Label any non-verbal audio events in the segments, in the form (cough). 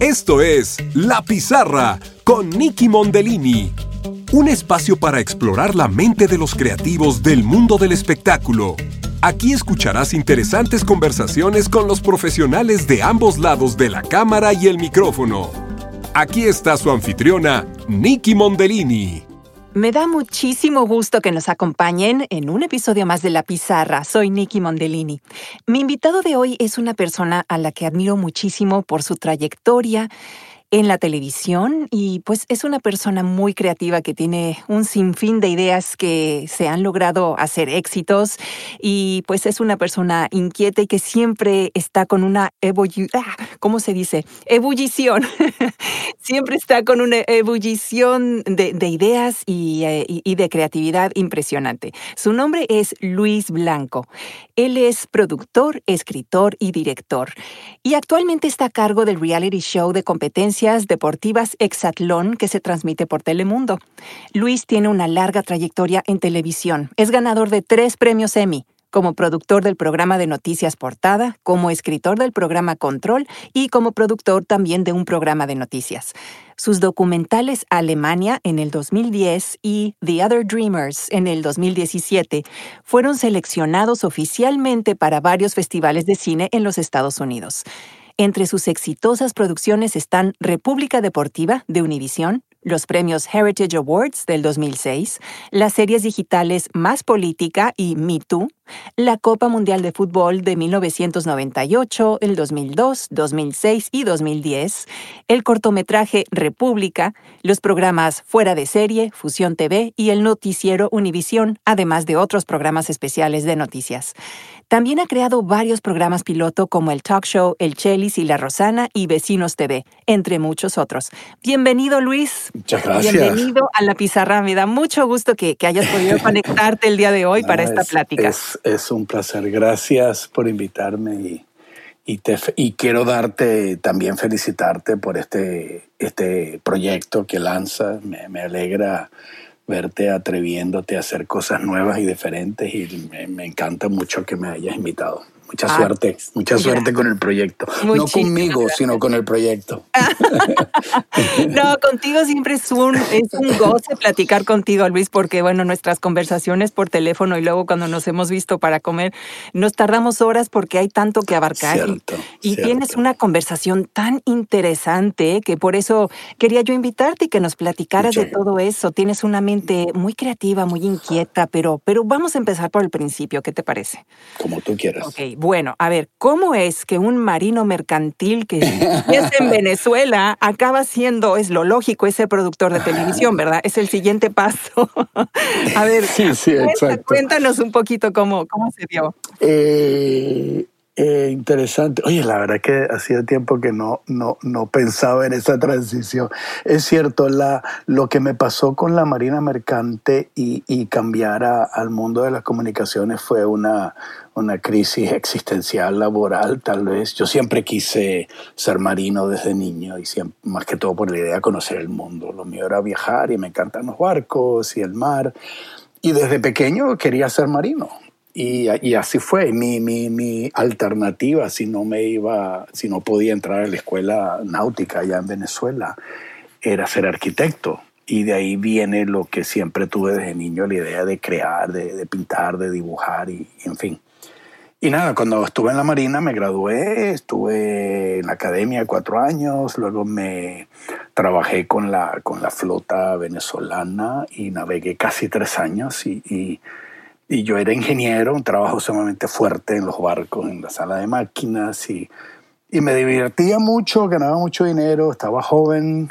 Esto es La Pizarra con Nicky Mondellini. Un espacio para explorar la mente de los creativos del mundo del espectáculo. Aquí escucharás interesantes conversaciones con los profesionales de ambos lados de la cámara y el micrófono. Aquí está su anfitriona, Nicky Mondellini. Me da muchísimo gusto que nos acompañen en un episodio más de La Pizarra. Soy Nicky Mondellini. Mi invitado de hoy es una persona a la que admiro muchísimo por su trayectoria, en la televisión y pues es una persona muy creativa que tiene un sinfín de ideas que se han logrado hacer éxitos y pues es una persona inquieta y que siempre está con una ah, ¿cómo se dice? Ebullición. (laughs) siempre está con una ebullición de, ideas eh, y de creatividad impresionante. Su nombre es Luis Blanco. Él es productor, escritor y director y actualmente está a cargo del reality show de competencia deportivas Exatlón que se transmite por Telemundo. Luis tiene una larga trayectoria en televisión. Es ganador de tres premios Emmy como productor del programa de noticias Portada, como escritor del programa Control y como productor también de un programa de noticias. Sus documentales Alemania en el 2010 y The Other Dreamers en el 2017 fueron seleccionados oficialmente para varios festivales de cine en los Estados Unidos. Entre sus exitosas producciones están República Deportiva de Univisión, los premios Heritage Awards del 2006, las series digitales Más Política y Me Too, la Copa Mundial de Fútbol de 1998, el 2002, 2006 y 2010, el cortometraje República, los programas Fuera de Serie, Fusión TV y el noticiero Univisión, además de otros programas especiales de noticias. También ha creado varios programas piloto como el talk show El Chelis y La Rosana y Vecinos TV, entre muchos otros. Bienvenido, Luis. Muchas gracias. Bienvenido a La Pizarra. Me da mucho gusto que, hayas podido (laughs) conectarte el día de hoy para esta plática. Es, un placer. Gracias por invitarme y, y, te, y quiero darte, también felicitarte por este, este proyecto que lanzas. Me, me alegra verte atreviéndote a hacer cosas nuevas y diferentes y me, encanta mucho que me hayas invitado. Mucha ah, suerte, mucha suerte con el proyecto. no conmigo, sino con el proyecto. (laughs) no, contigo siempre es un, es un goce platicar contigo, Luis, porque bueno, nuestras conversaciones por teléfono y luego cuando nos hemos visto para comer, nos tardamos horas porque hay tanto que abarcar. y, tienes una conversación tan interesante que por eso quería yo invitarte y que nos platicaras de todo eso. Tienes una mente muy creativa, muy inquieta, pero, pero vamos a empezar por el principio. ¿Qué te parece? Como tú quieras. Ok, bueno, a ver, ¿cómo es que un marino mercantil que (laughs) es en Venezuela acaba siendo, es lo lógico, ese productor de televisión, ¿verdad? Es el siguiente paso. (laughs) a ver, sí, sí, cuéntanos un poquito cómo, cómo se dio. Eh, eh, interesante. Oye, la verdad que hacía tiempo que no, no, no pensaba en esa transición. Es cierto, la, lo que me pasó con la Marina Mercante y, y cambiar al mundo de las comunicaciones fue una, una crisis existencial laboral, tal vez. Yo siempre quise ser marino desde niño y siempre, más que todo por la idea de conocer el mundo. Lo mío era viajar y me encantan los barcos y el mar. Y desde pequeño quería ser marino. Y, así fue. Mi, mi, mi, alternativa, si no me iba, si no podía entrar a la escuela náutica allá en Venezuela, era ser arquitecto. Y de ahí viene lo que siempre tuve desde niño, la idea de crear, de, pintar, de dibujar y, en fin. Y nada, cuando estuve en la Marina me gradué, estuve en la academia cuatro años, luego me trabajé con la, con la flota venezolana y navegué casi tres años y y yo era ingeniero, un trabajo sumamente fuerte en los barcos, en la sala de máquinas, y, y me divertía mucho, ganaba mucho dinero, estaba joven.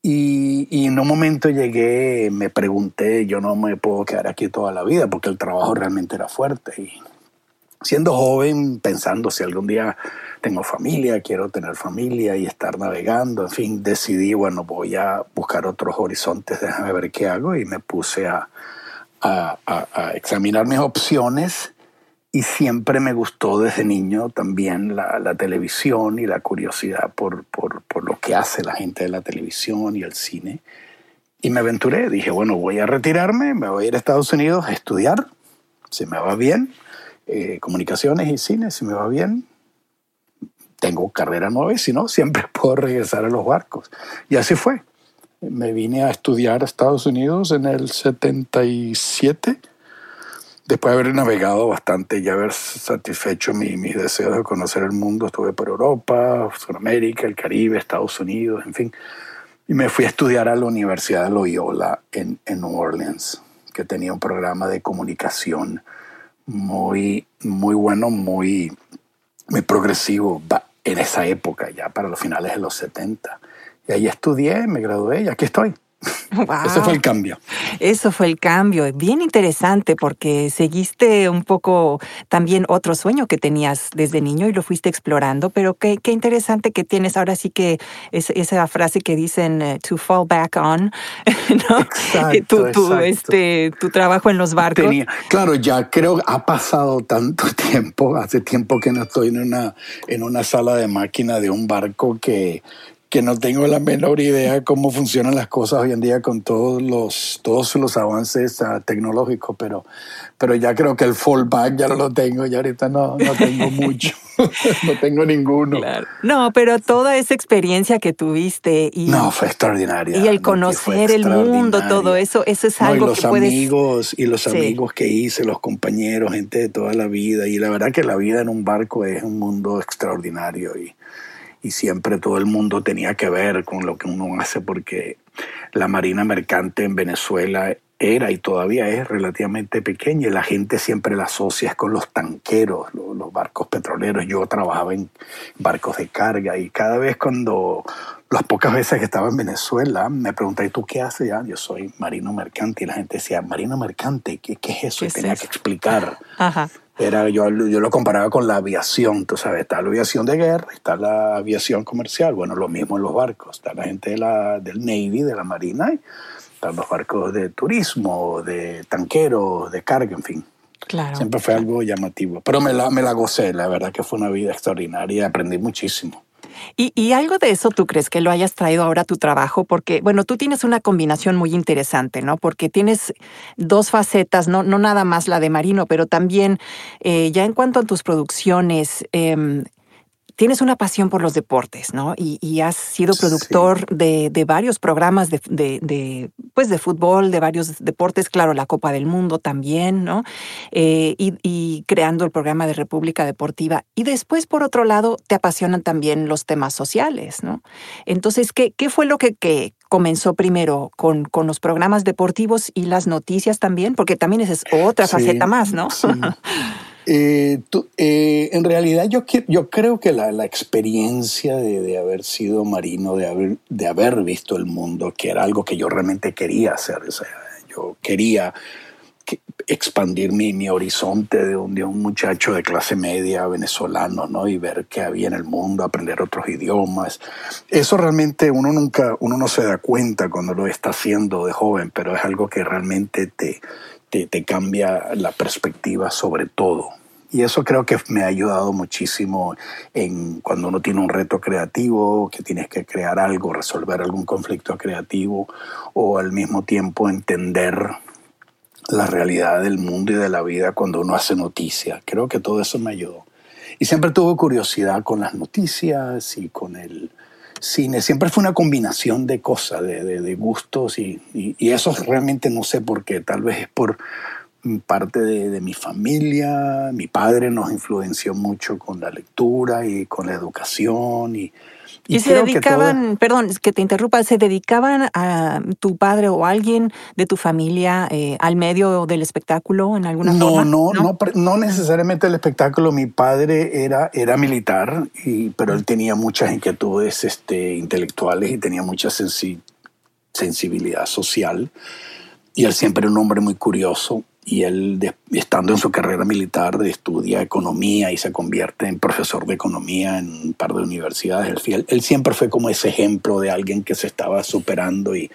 Y, y, en un momento llegué, me pregunté, yo no me puedo quedar aquí toda la vida porque el trabajo realmente era fuerte. Y siendo joven, pensando si algún día tengo familia, quiero tener familia y estar navegando, en fin, decidí, bueno, voy a buscar otros horizontes, déjame ver qué hago y me puse a, a, examinar mis opciones y siempre me gustó desde niño también la, televisión y la curiosidad por, por, por, lo que hace la gente de la televisión y el cine. Y me aventuré, dije, bueno, voy a retirarme, me voy a ir a Estados Unidos a estudiar, si me va bien, eh, comunicaciones y cine, si me va bien, tengo carrera nueva y si no, siempre (laughs) puedo regresar a los barcos. Y así fue. Me vine a estudiar a Estados Unidos en el 77, después de haber navegado bastante y haber satisfecho mi, mis deseos de conocer el mundo. Estuve por Europa, Sudamérica, el Caribe, Estados Unidos, en fin. Y me fui a estudiar a la Universidad de Loyola en, en New Orleans, que tenía un programa de comunicación muy, muy bueno, muy, muy progresivo en esa época, ya para los finales de los 70. Y ahí estudié, me gradué y aquí estoy. (laughs) Ese fue el cambio. Eso fue el cambio. Bien interesante porque seguiste un poco también otro sueño que tenías desde niño y lo fuiste explorando, pero qué, qué interesante que tienes ahora sí que es, esa frase que dicen eh, to fall back on, (laughs) ¿no? Exacto, tu, Este, tu trabajo en los barcos. claro, ya creo ha pasado tanto (laughs) tiempo, hace tiempo que no estoy en una, en una sala de máquina de un barco que que no tengo la menor idea cómo funcionan las cosas hoy en día con todos los, todos los avances uh, tecnológicos, pero, pero ya creo que el fallback ya no lo tengo, ya ahorita no, no tengo mucho, (laughs) no tengo ninguno. No, pero toda esa experiencia que tuviste y... No, fue extraordinaria. Y el conocer el mundo, todo eso, eso es algo y los amigos, Y los amigos que hice, los compañeros, gente de toda la vida, y la verdad que la vida en un barco es un mundo extraordinario y y siempre todo el mundo tenía que ver con lo que uno hace porque la marina mercante en Venezuela era y todavía es relativamente pequeña y la gente siempre la asocia con los tanqueros, los, barcos petroleros. Yo trabajaba en barcos de carga y cada vez cuando las pocas veces que estaba en Venezuela me preguntaba, ¿y tú qué haces? Ya, yo soy marino mercante y la gente decía, marino mercante, ¿qué, qué es eso? y tenía que explicar. Ajá. Era, yo, yo lo comparaba con la aviación, tú sabes, está la aviación de guerra, está la aviación comercial, bueno, lo mismo en los barcos, está la gente de la, del Navy, de la Marina, están los barcos de turismo, de tanqueros, de carga, en fin. Claro. Siempre fue algo llamativo, pero me la, me la gocé, la verdad que fue una vida extraordinaria aprendí muchísimo. Y, algo de eso tú crees que lo hayas traído ahora a tu trabajo, porque, bueno, tú tienes una combinación muy interesante, ¿no? Porque tienes dos facetas, no, no nada más la de Marino, pero también eh, ya en cuanto a tus producciones, em, tienes una pasión por los deportes, ¿no? Y, has sido productor de, varios programas de, pues de fútbol, de varios deportes, claro, la Copa del Mundo también, ¿no? Eh, y, creando el programa de República Deportiva. Y después, por otro lado, te apasionan también los temas sociales, ¿no? Entonces, ¿qué, qué fue lo que, que comenzó primero con, con, los programas deportivos y las noticias también? Porque también esa es otra faceta más, ¿no? (laughs) Eh, eh, en realidad yo, yo creo que la, la experiencia de, de, haber sido marino, de haber, de haber visto el mundo, que era algo que yo realmente quería hacer, yo quería expandir mi, mi horizonte de un, de un, muchacho de clase media venezolano, ¿no? Y ver qué había en el mundo, aprender otros idiomas. Eso realmente uno nunca, uno no se da cuenta cuando lo está haciendo de joven, pero es algo que realmente te, te, cambia la perspectiva sobre todo. Y eso creo que me ha ayudado muchísimo en cuando uno tiene un reto creativo, que tienes que crear algo, resolver algún conflicto creativo o al mismo tiempo entender la realidad del mundo y de la vida cuando uno hace noticias. Creo que todo eso me ayudó. Y siempre tuve curiosidad con las noticias y con el, cine siempre fue una combinación de cosas, de, gustos y, eso realmente no sé por qué, tal vez es por parte de, mi familia, mi padre nos influenció mucho con la lectura y con la educación y, y, se dedicaban, perdón, que te interrumpa, ¿se dedicaban a tu padre o alguien de tu familia eh, al medio del espectáculo en alguna forma? No, no, no, necesariamente el espectáculo. Mi padre era, era militar, y, pero él tenía muchas inquietudes este, intelectuales y tenía mucha sensibilidad social. Y él siempre era un hombre muy curioso y él, estando en su carrera militar, estudia economía y se convierte en profesor de economía en un par de universidades. Él, él siempre fue como ese ejemplo de alguien que se estaba superando y,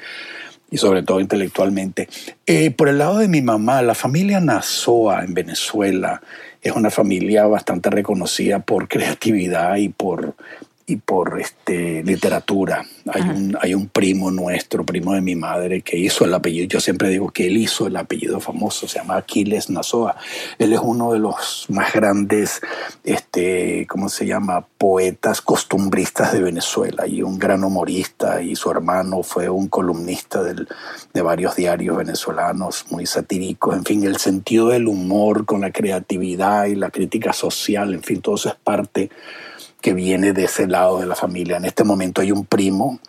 y sobre todo intelectualmente. Eh, por el lado de mi mamá, la familia Nazoa en Venezuela es una familia bastante reconocida por creatividad y por y por este, literatura. Hay un, hay un primo nuestro, primo de mi madre, que hizo el apellido. Yo siempre digo que él hizo el apellido famoso, se llama Aquiles Nazoa. Él es uno de los más grandes, este, ¿cómo se llama?, poetas costumbristas de Venezuela y un gran humorista. Y su hermano fue un columnista del, de varios diarios venezolanos, muy satíricos. En fin, el sentido del humor con la creatividad y la crítica social, en fin, todo eso es parte que viene de ese lado de la familia. En este momento hay un primo,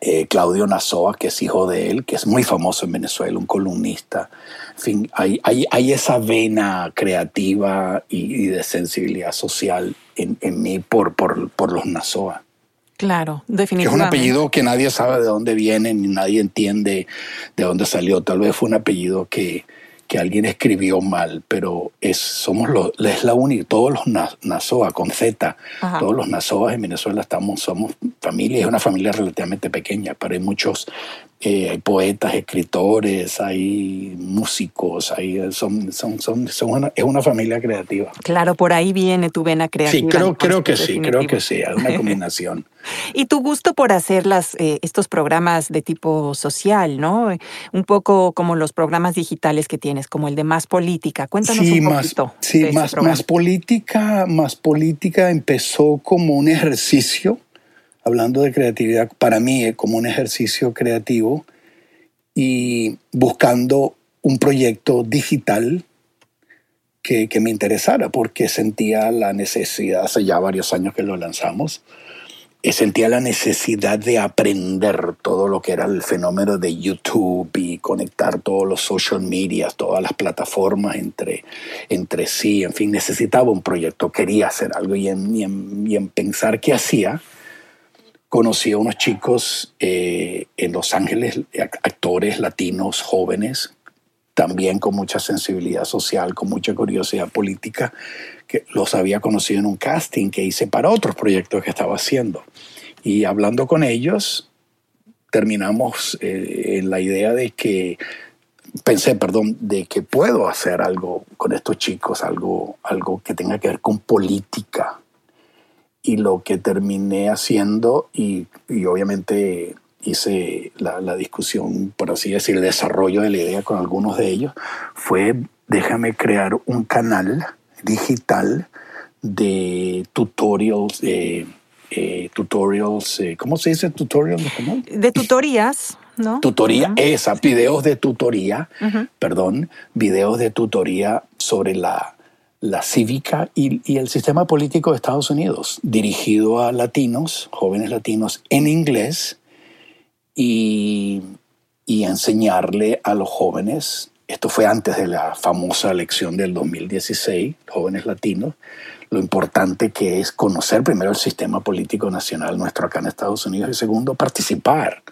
eh, Claudio Nazoa, que es hijo de él, que es muy famoso en Venezuela, un columnista. En fin, hay, hay, hay esa vena creativa y, de sensibilidad social en, en mí por, por, por, los Nazoa. Claro, definitivamente. es un apellido que nadie sabe de dónde viene, ni nadie entiende de dónde salió. Tal vez fue un apellido que, que alguien escribió mal, pero es, somos los, es la única, todos los Nazoa con Z, todos los Nazoas en Venezuela estamos, somos familia, es una familia relativamente pequeña, pero hay muchos eh, hay poetas, escritores, hay músicos, hay, son, son, son, son es una familia creativa. Claro, por ahí viene tu vena creativa. Sí, creo, creo que sí, creo que sí, hay una (laughs) combinación. y tu gusto por hacer las, eh, estos programas de tipo social, ¿no? Un poco como los programas digitales que tienes, como el de Más Política. Cuéntanos un poquito. sí, más, más política, más política empezó como un ejercicio hablando de creatividad, para mí como un ejercicio creativo y buscando un proyecto digital que, me interesara, porque sentía la necesidad, hace ya varios años que lo lanzamos, eh, sentía la necesidad de aprender todo lo que era el fenómeno de YouTube y conectar todos los social medias, todas las plataformas entre, entre sí. En fin, necesitaba un proyecto, quería hacer algo y en, y en pensar qué hacía, conocí a unos chicos eh, en Los Ángeles, actores latinos jóvenes, también con mucha sensibilidad social, con mucha curiosidad política, que los había conocido en un casting que hice para otros proyectos que estaba haciendo. Y hablando con ellos, terminamos eh, en la idea de que, pensé, perdón, de que puedo hacer algo con estos chicos, algo, algo que tenga que ver con política, y lo que terminé haciendo y, obviamente hice la, discusión, por así decir, el desarrollo de la idea con algunos de ellos, fue déjame crear un canal digital de tutorials, eh, tutorials, eh, ¿cómo se dice tutorials De tutorías. ¿No? Tutoría, esa, videos de tutoría, perdón, videos de tutoría sobre la la cívica y, el sistema político de Estados Unidos, dirigido a latinos, jóvenes latinos, en inglés y, enseñarle a los jóvenes, esto fue antes de la famosa elección del 2016, jóvenes latinos, lo importante que es conocer primero el sistema político nacional nuestro acá en Estados Unidos y segundo, participar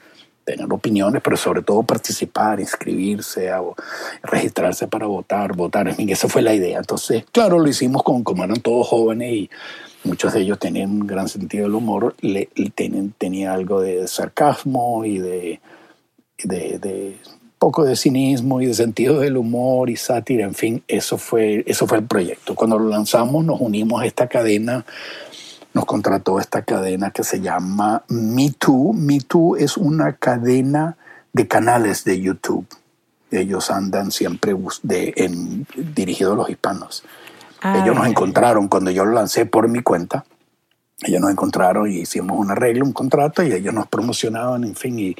tener opiniones, pero sobre todo participar, inscribirse, o registrarse para votar, votar. En fin, esa fue la idea. Entonces, claro, lo hicimos con, como eran todos jóvenes y muchos de ellos tenían un gran sentido del humor, le, tenía algo de sarcasmo y de, de, de poco de cinismo y de sentido del humor y sátira, en fin, eso fue, eso fue el proyecto. Cuando lo lanzamos nos unimos a esta cadena nos contrató esta cadena que se llama MeToo. MeToo es una cadena de canales de YouTube. Ellos andan siempre de, en, dirigidos a los hispanos. Ah, ellos nos encontraron cuando yo lo lancé por mi cuenta. Ellos nos encontraron y hicimos un arreglo, un contrato y ellos nos promocionaban, en fin, y,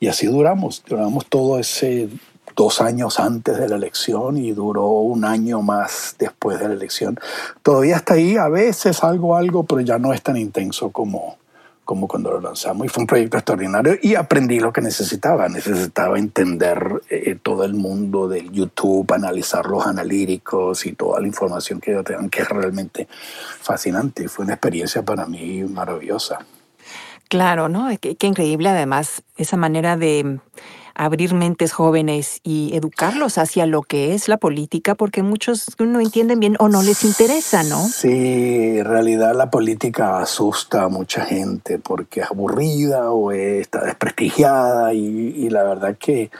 y así duramos. Duramos todo ese dos años antes de la elección y duró un año más después de la elección. Todavía está ahí, a veces algo, algo, pero ya no es tan intenso como, como cuando lo lanzamos. Y fue un proyecto extraordinario y aprendí lo que necesitaba. Necesitaba entender eh, todo el mundo del YouTube, analizar los analíticos y toda la información que ellos tengan, que es realmente fascinante. Fue una experiencia para mí maravillosa. Claro, ¿no? Qué, qué increíble además esa manera de abrir mentes jóvenes y educarlos hacia lo que es la política, porque muchos no entienden bien o no les interesa, ¿no? Sí, en realidad la política asusta a mucha gente porque es aburrida o está desprestigiada y, la verdad que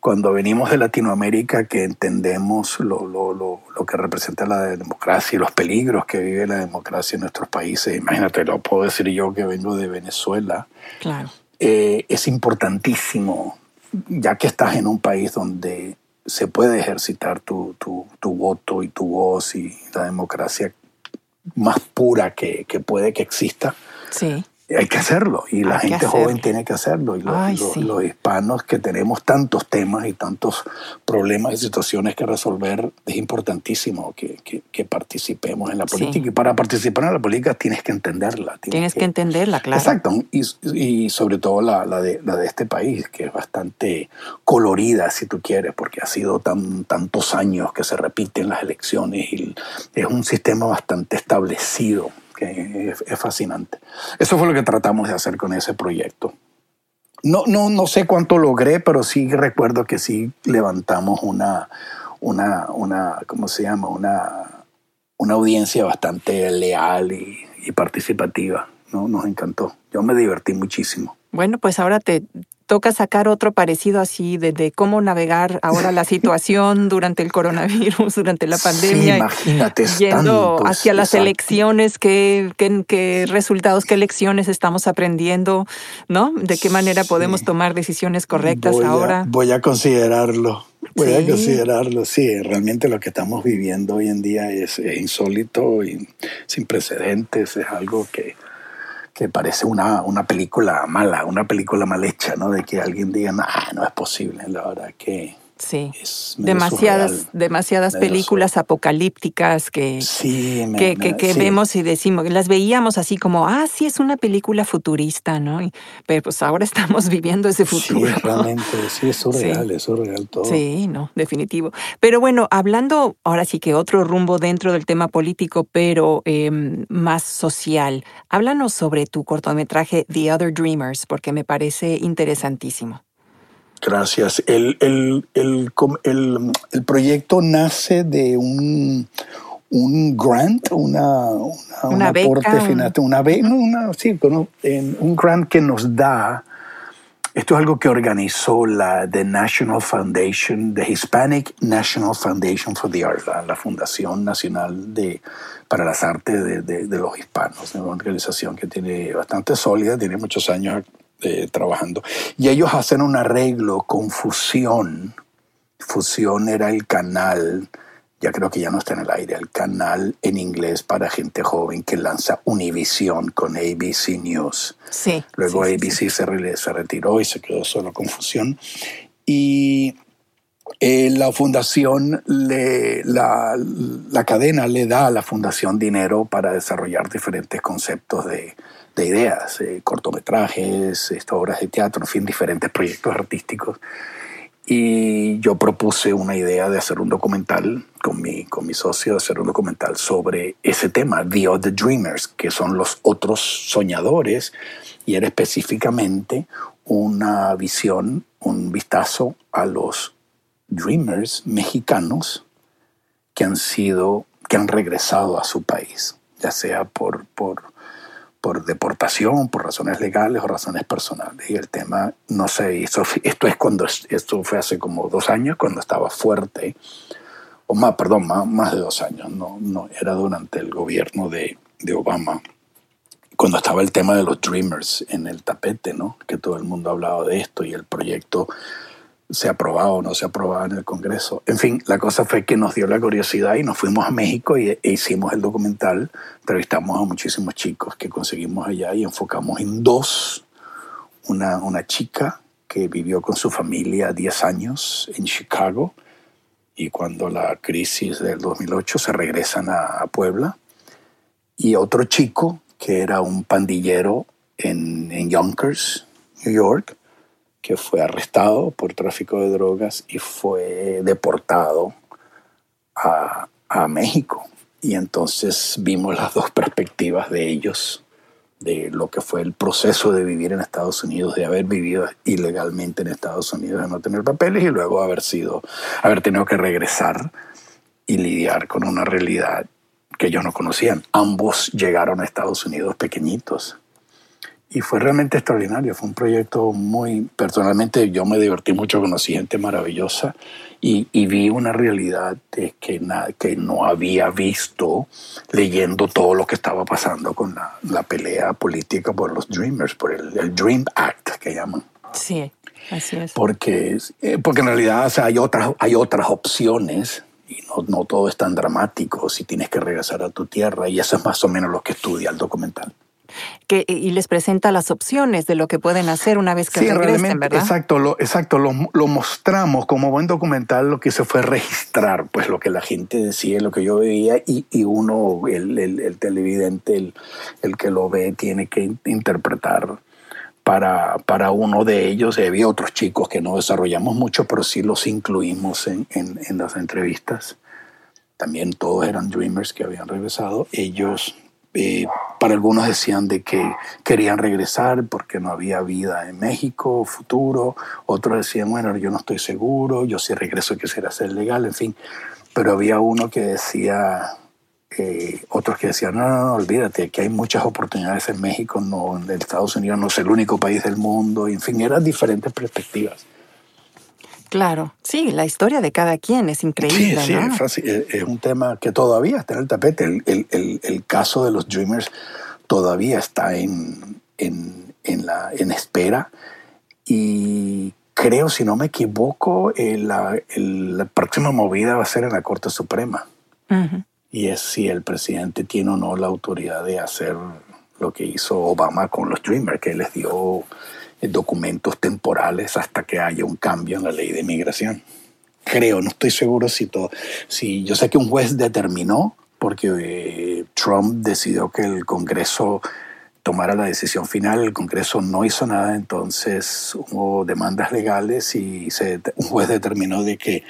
cuando venimos de Latinoamérica que entendemos lo, lo, lo, lo, que representa la democracia y los peligros que vive la democracia en nuestros países, imagínate, lo puedo decir yo que vengo de Venezuela, claro. Eh, es importantísimo, ya que estás en un país donde se puede ejercitar tu, tu, tu voto y tu voz y la democracia más pura que, que puede que exista. Sí hay que hacerlo y la gente joven tiene que hacerlo y los, los, hispanos que tenemos tantos temas y tantos problemas y situaciones que resolver es importantísimo que, que, participemos en la política y para participar en la política tienes que entenderla tienes, que, entenderla claro. Exacto y, y sobre todo la, la, de, la de este país que es bastante colorida si tú quieres porque ha sido tan tantos años que se repiten las elecciones y es un sistema bastante establecido que es, fascinante. Eso fue lo que tratamos de hacer con ese proyecto. No, no, no sé cuánto logré, pero sí recuerdo que sí levantamos una, una, una ¿cómo se llama? Una, una audiencia bastante leal y, y participativa. ¿no? Nos encantó. Yo me divertí muchísimo. Bueno, pues ahora te, toca sacar otro parecido así de, cómo navegar ahora la (laughs) situación durante el coronavirus, durante la pandemia. imagínate, yendo hacia las elecciones, qué, qué, resultados, qué lecciones estamos aprendiendo, ¿no? De qué manera podemos tomar decisiones correctas ahora. voy a considerarlo. Voy a considerarlo, sí, realmente lo que estamos viviendo hoy en día es insólito y sin precedentes, es algo que, que parece una, una película mala, una película mal hecha, ¿no? De que alguien diga, no, no es posible, la verdad que... Sí, demasiadas, demasiadas películas apocalípticas que, que, que, vemos y decimos, las veíamos así como, ah, sí, es una película futurista, ¿no? pero pues ahora (laughs) estamos viviendo ese futuro. Sí, realmente, sí, es (laughs) surreal, es surreal todo. Sí, no, definitivo. Pero bueno, hablando ahora sí que otro rumbo dentro del tema político, pero em, más social, háblanos sobre tu cortometraje The Other Dreamers, porque me parece interesantísimo. Gracias. El, el, el, el, proyecto nace de un, un grant, una, una, una aporte final, una, una, sí, un grant que nos da. Esto es algo que organizó la The National Foundation, the Hispanic National Foundation for the Arts, la, Fundación Nacional de, para las Artes de, de, de los Hispanos, una organización que tiene bastante sólida, tiene muchos años eh, trabajando. Y ellos hacen un arreglo con Fusión. Fusión era el canal, ya creo que ya no está en el aire, el canal en inglés para gente joven que lanza Univision con ABC News. Sí. Luego ABC Se, se, retiró y se quedó solo con Fusión. Y eh, la fundación, le, la, la cadena le da a la fundación dinero para desarrollar diferentes conceptos de, de ideas, eh, cortometrajes, obras de teatro, en fin, diferentes proyectos artísticos. Y yo propuse una idea de hacer un documental con mi, con mi socio, de hacer un documental sobre ese tema, The Other Dreamers, que son los otros soñadores, y era específicamente una visión, un vistazo a los dreamers mexicanos que han sido, que han regresado a su país, ya sea por, por por deportación, por razones legales o razones personales. Y el tema no se hizo. Esto es cuando, esto fue hace como dos años, cuando estaba fuerte, o más, perdón, más, más de dos años, no, no, era durante el gobierno de, de Obama, cuando estaba el tema de los Dreamers en el tapete, ¿no? Que todo el mundo hablaba de esto y el proyecto se aprobaba o no se aprobaba en el Congreso. En fin, la cosa fue que nos dio la curiosidad y nos fuimos a México e hicimos el documental. Entrevistamos a muchísimos chicos que conseguimos allá y enfocamos en dos. Una, una chica que vivió con su familia 10 años en Chicago y cuando la crisis del 2008 se regresan a, a Puebla. Y otro chico que era un pandillero en, en Yonkers, New York, que fue arrestado por tráfico de drogas y fue deportado a, a México. Y entonces vimos las dos perspectivas de ellos, de lo que fue el proceso de vivir en Estados Unidos, de haber vivido ilegalmente en Estados Unidos, de no tener papeles y luego haber sido, haber tenido que regresar y lidiar con una realidad que ellos no conocían. Ambos llegaron a Estados Unidos pequeñitos y fue realmente extraordinario. Fue un proyecto muy, personalmente yo me divertí mucho, conocí gente maravillosa y, y vi una realidad que, que no había visto leyendo todo lo que estaba pasando con la, la pelea política por los Dreamers, por el, el Dream Act que llaman. Sí, así es. Porque, eh, porque en realidad hay, otras, hay otras opciones y no, no todo es tan dramático si tienes que regresar a tu tierra y eso es más o menos lo que estudia el documental. Que, y les presenta las opciones de lo que pueden hacer una vez que sí, regresen, ¿verdad? Exacto, lo, exacto lo, lo, mostramos como buen documental, lo que se fue registrar, pues lo que la gente decía, lo que yo veía, y, y uno, el, el, el televidente, el, el, que lo ve, tiene que interpretar para, para uno de ellos. Había otros chicos que no desarrollamos mucho, pero sí los incluimos en, en, en las entrevistas. También todos eran Dreamers que habían regresado. Ellos eh, para algunos decían de que querían regresar porque no había vida en México, futuro. Otros decían, bueno, yo no estoy seguro, yo si regreso quisiera ser legal, en fin. Pero había uno que decía, eh, otros que decían, no, no, no, olvídate, que hay muchas oportunidades en México, no, en Estados Unidos no es el único país del mundo, en fin, eran diferentes perspectivas. Claro, sí, la historia de cada quien es increíble. Sí, sí, es, fácil. es, un tema que todavía está en el tapete. El, el, el, el caso de los Dreamers todavía está en, en, en, la, en espera y creo, si no me equivoco, la, la, próxima movida va a ser en la Corte Suprema. Uh -huh. Y es si el presidente tiene o no la autoridad de hacer lo que hizo Obama con los Dreamers, que les dio documentos temporales hasta que haya un cambio en la ley de migración. Creo, no estoy seguro si todo. Si yo sé que un juez determinó, porque eh, Trump decidió que el Congreso tomara la decisión final, el Congreso no hizo nada, entonces hubo demandas legales y se, un juez determinó de que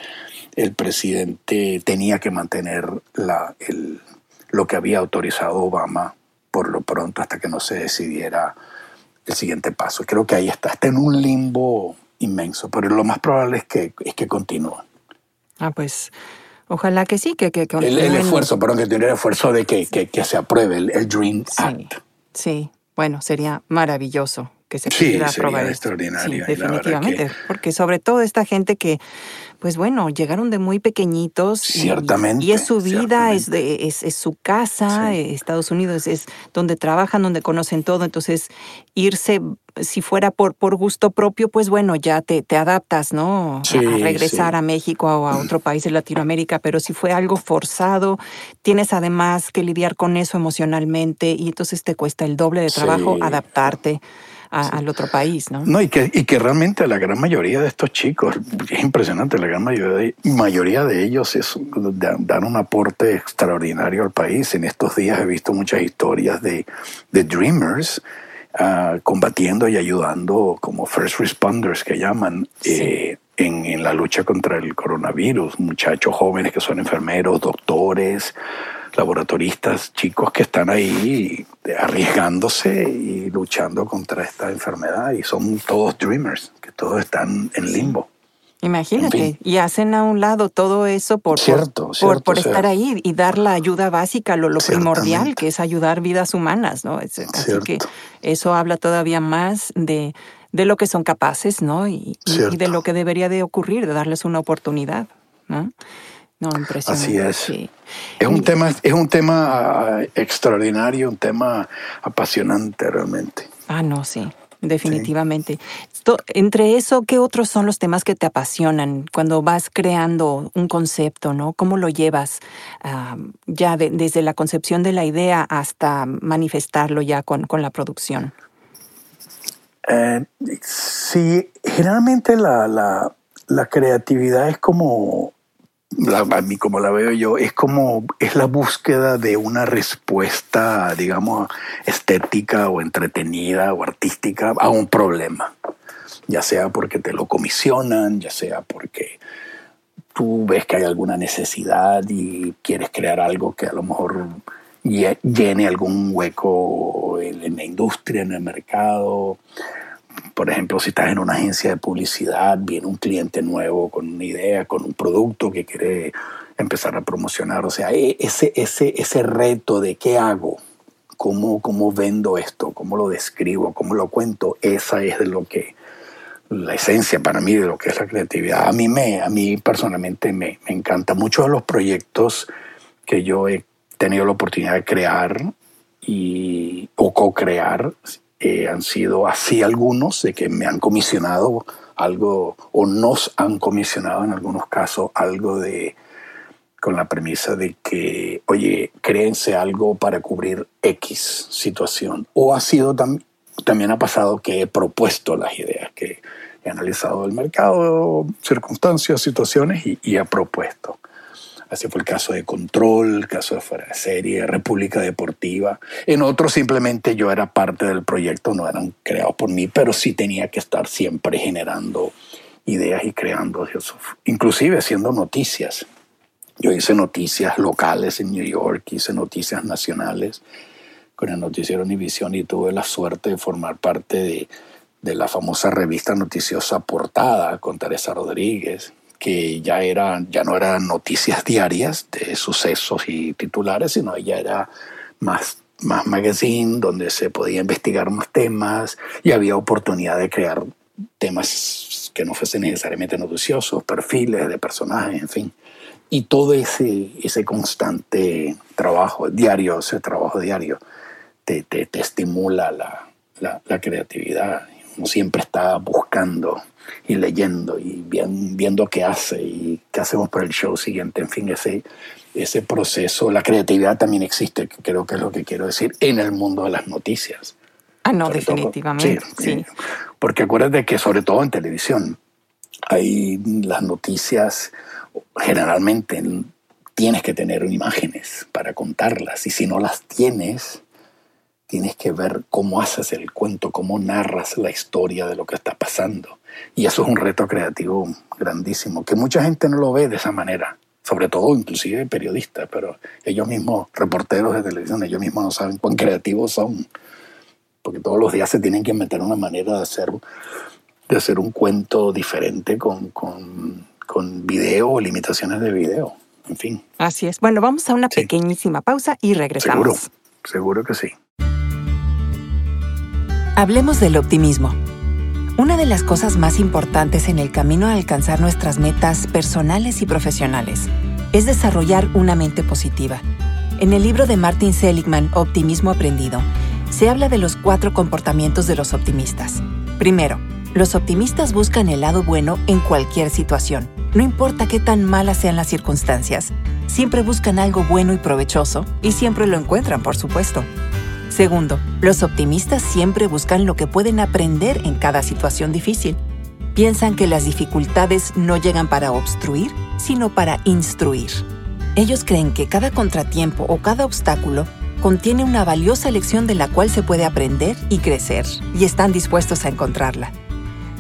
el presidente tenía que mantener la, el, lo que había autorizado Obama por lo pronto hasta que no se decidiera el siguiente paso. Creo que ahí está, está en un limbo inmenso, pero lo más probable es que, es que continúe. Ah, pues ojalá que sí, que, que el, el, esfuerzo, perdón, que tiene el esfuerzo de que, que, que se apruebe el, el Dream sí, Act. Sí, bueno, sería maravilloso que se pudiera sí, aprobar sería esto. extraordinario. Sí, definitivamente, que... porque sobre todo esta gente que pues bueno, llegaron de muy pequeñitos. Ciertamente. Y, y es su vida, es, de, es, es, su casa, sí. Estados Unidos es donde trabajan, donde conocen todo. Entonces, irse, si fuera por, por gusto propio, pues bueno, ya te, te adaptas, ¿no? Sí, a regresar a México o a otro país de Latinoamérica. Pero si fue algo forzado, tienes además que lidiar con eso emocionalmente y entonces te cuesta el doble de trabajo adaptarte. A, sí. al otro país, ¿no? No, y que, y que realmente la gran mayoría de estos chicos, es impresionante, la gran mayoría de, mayoría de ellos es, dan un aporte extraordinario al país. En estos días he visto muchas historias de, de Dreamers uh, combatiendo y ayudando como first responders que llaman. Sí. Eh, en, en, la lucha contra el coronavirus, muchachos jóvenes que son enfermeros, doctores, laboratoristas, chicos que están ahí arriesgándose y luchando contra esta enfermedad y son todos dreamers, que todos están en limbo. Imagínate, en fin. y hacen a un lado todo eso por, cierto, por, cierto, por, por estar ahí y dar la ayuda básica, lo, lo primordial, que es ayudar vidas humanas, ¿no? Así que eso habla todavía más de, de lo que son capaces, ¿no? Y, y, de lo que debería de ocurrir, de darles una oportunidad, ¿no? No, impresionante. Así es. Sí. Es un tema, es un tema extraordinario, un tema apasionante realmente. Ah, no, sí, definitivamente. Sí. Entre eso, ¿qué otros son los temas que te apasionan cuando vas creando un concepto, no? ¿Cómo lo llevas uh, ya de, desde la concepción de la idea hasta manifestarlo ya con, con la producción? Eh, sí, generalmente la, la, la creatividad es como la, a mí como la veo yo, es como, es la búsqueda de una respuesta, digamos, estética o entretenida o artística a un problema. Ya sea porque te lo comisionan, ya sea porque tú ves que hay alguna necesidad y quieres crear algo que a lo mejor llene algún hueco en la industria, en el mercado por ejemplo, si estás en una agencia de publicidad, viene un cliente nuevo con una idea, con un producto que quiere empezar a promocionar. O sea, ese, ese, ese reto de qué hago cómo, cómo vendo esto, cómo lo describo, cómo lo cuento, esa es de lo que la esencia para mí de lo que es la creatividad. A mí, me, a mí personalmente me, me encanta. Muchos de los proyectos que yo he tenido la oportunidad de crear y, o co-crear eh, han sido así algunos de que me han comisionado algo o nos han comisionado en algunos casos algo de con la premisa de que, oye, créense algo para cubrir X situación. O ha sido también ha pasado que he propuesto las ideas, que he analizado el mercado, circunstancias, situaciones y, y he propuesto. Así fue el caso de Control, el caso de Fuera de Serie, República Deportiva. En otros simplemente yo era parte del proyecto, no eran creados por mí, pero sí tenía que estar siempre generando ideas y creando, inclusive haciendo noticias. Yo hice noticias locales en New York, hice noticias nacionales con el noticiero Univisión y tuve la suerte de formar parte de, de la famosa revista noticiosa Portada con Teresa Rodríguez, que ya, era, ya no eran noticias (laughs) diarias de sucesos y titulares, sino ya era más, más magazine, donde se podía investigar más temas y había oportunidad de crear temas que no fuesen necesariamente noticiosos, perfiles de personajes, en fin. Y todo ese, ese constante trabajo diario, ese trabajo diario, te, te, te estimula la, la, la creatividad. Uno siempre está buscando y leyendo y viendo qué hace y qué hacemos para el show siguiente. En fin, ese, ese proceso, la creatividad también existe, creo que es lo que quiero decir, en el mundo de las noticias. Ah, no, definitivamente. sí, Porque acuérdate que sobre todo en televisión, hay las noticias generalmente tienes que tener imágenes para contarlas y si no las tienes, tienes que ver cómo haces el cuento, cómo narras la historia de lo que está pasando. Y eso es un reto creativo grandísimo, que mucha gente no lo ve de esa manera, sobre todo inclusive periodistas, pero ellos mismos, reporteros de televisión, ellos mismos no saben cuán creativos son, porque todos los días se tienen que meter una manera de hacer, de hacer un cuento diferente con, con, con video o limitaciones de video, en fin. Así es. Bueno, vamos a una pequeñísima pausa y regresamos. Seguro, seguro que sí. Hablemos del optimismo. Una de las cosas más importantes en el camino a alcanzar nuestras metas personales y profesionales es desarrollar una mente positiva. En el libro de Martin Seligman, Optimismo Aprendido, se habla de los cuatro comportamientos de los optimistas. Primero, los optimistas buscan el lado bueno en cualquier situación. No importa qué tan malas sean las circunstancias, siempre buscan algo bueno y provechoso y siempre lo encuentran, por supuesto. Segundo, los optimistas siempre buscan lo que pueden aprender en cada situación difícil. Piensan que las dificultades no llegan para obstruir, sino para instruir. Ellos creen que cada contratiempo o cada obstáculo contiene una valiosa lección de la cual se puede aprender y crecer, y están dispuestos a encontrarla.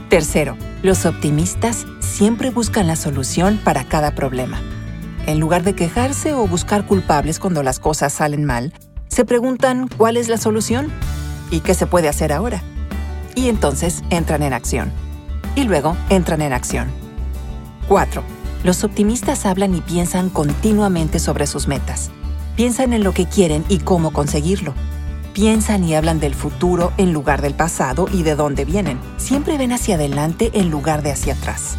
Tercero, los optimistas siempre buscan la solución para cada problema. En lugar de quejarse o buscar culpables cuando las cosas salen mal, se preguntan cuál es la solución y qué se puede hacer ahora. Y entonces entran en acción. Y luego entran en acción. 4. Los optimistas hablan y piensan continuamente sobre sus metas. Piensan en lo que quieren y cómo conseguirlo. Piensan y hablan del futuro en lugar del pasado y de dónde vienen. Siempre ven hacia adelante en lugar de hacia atrás.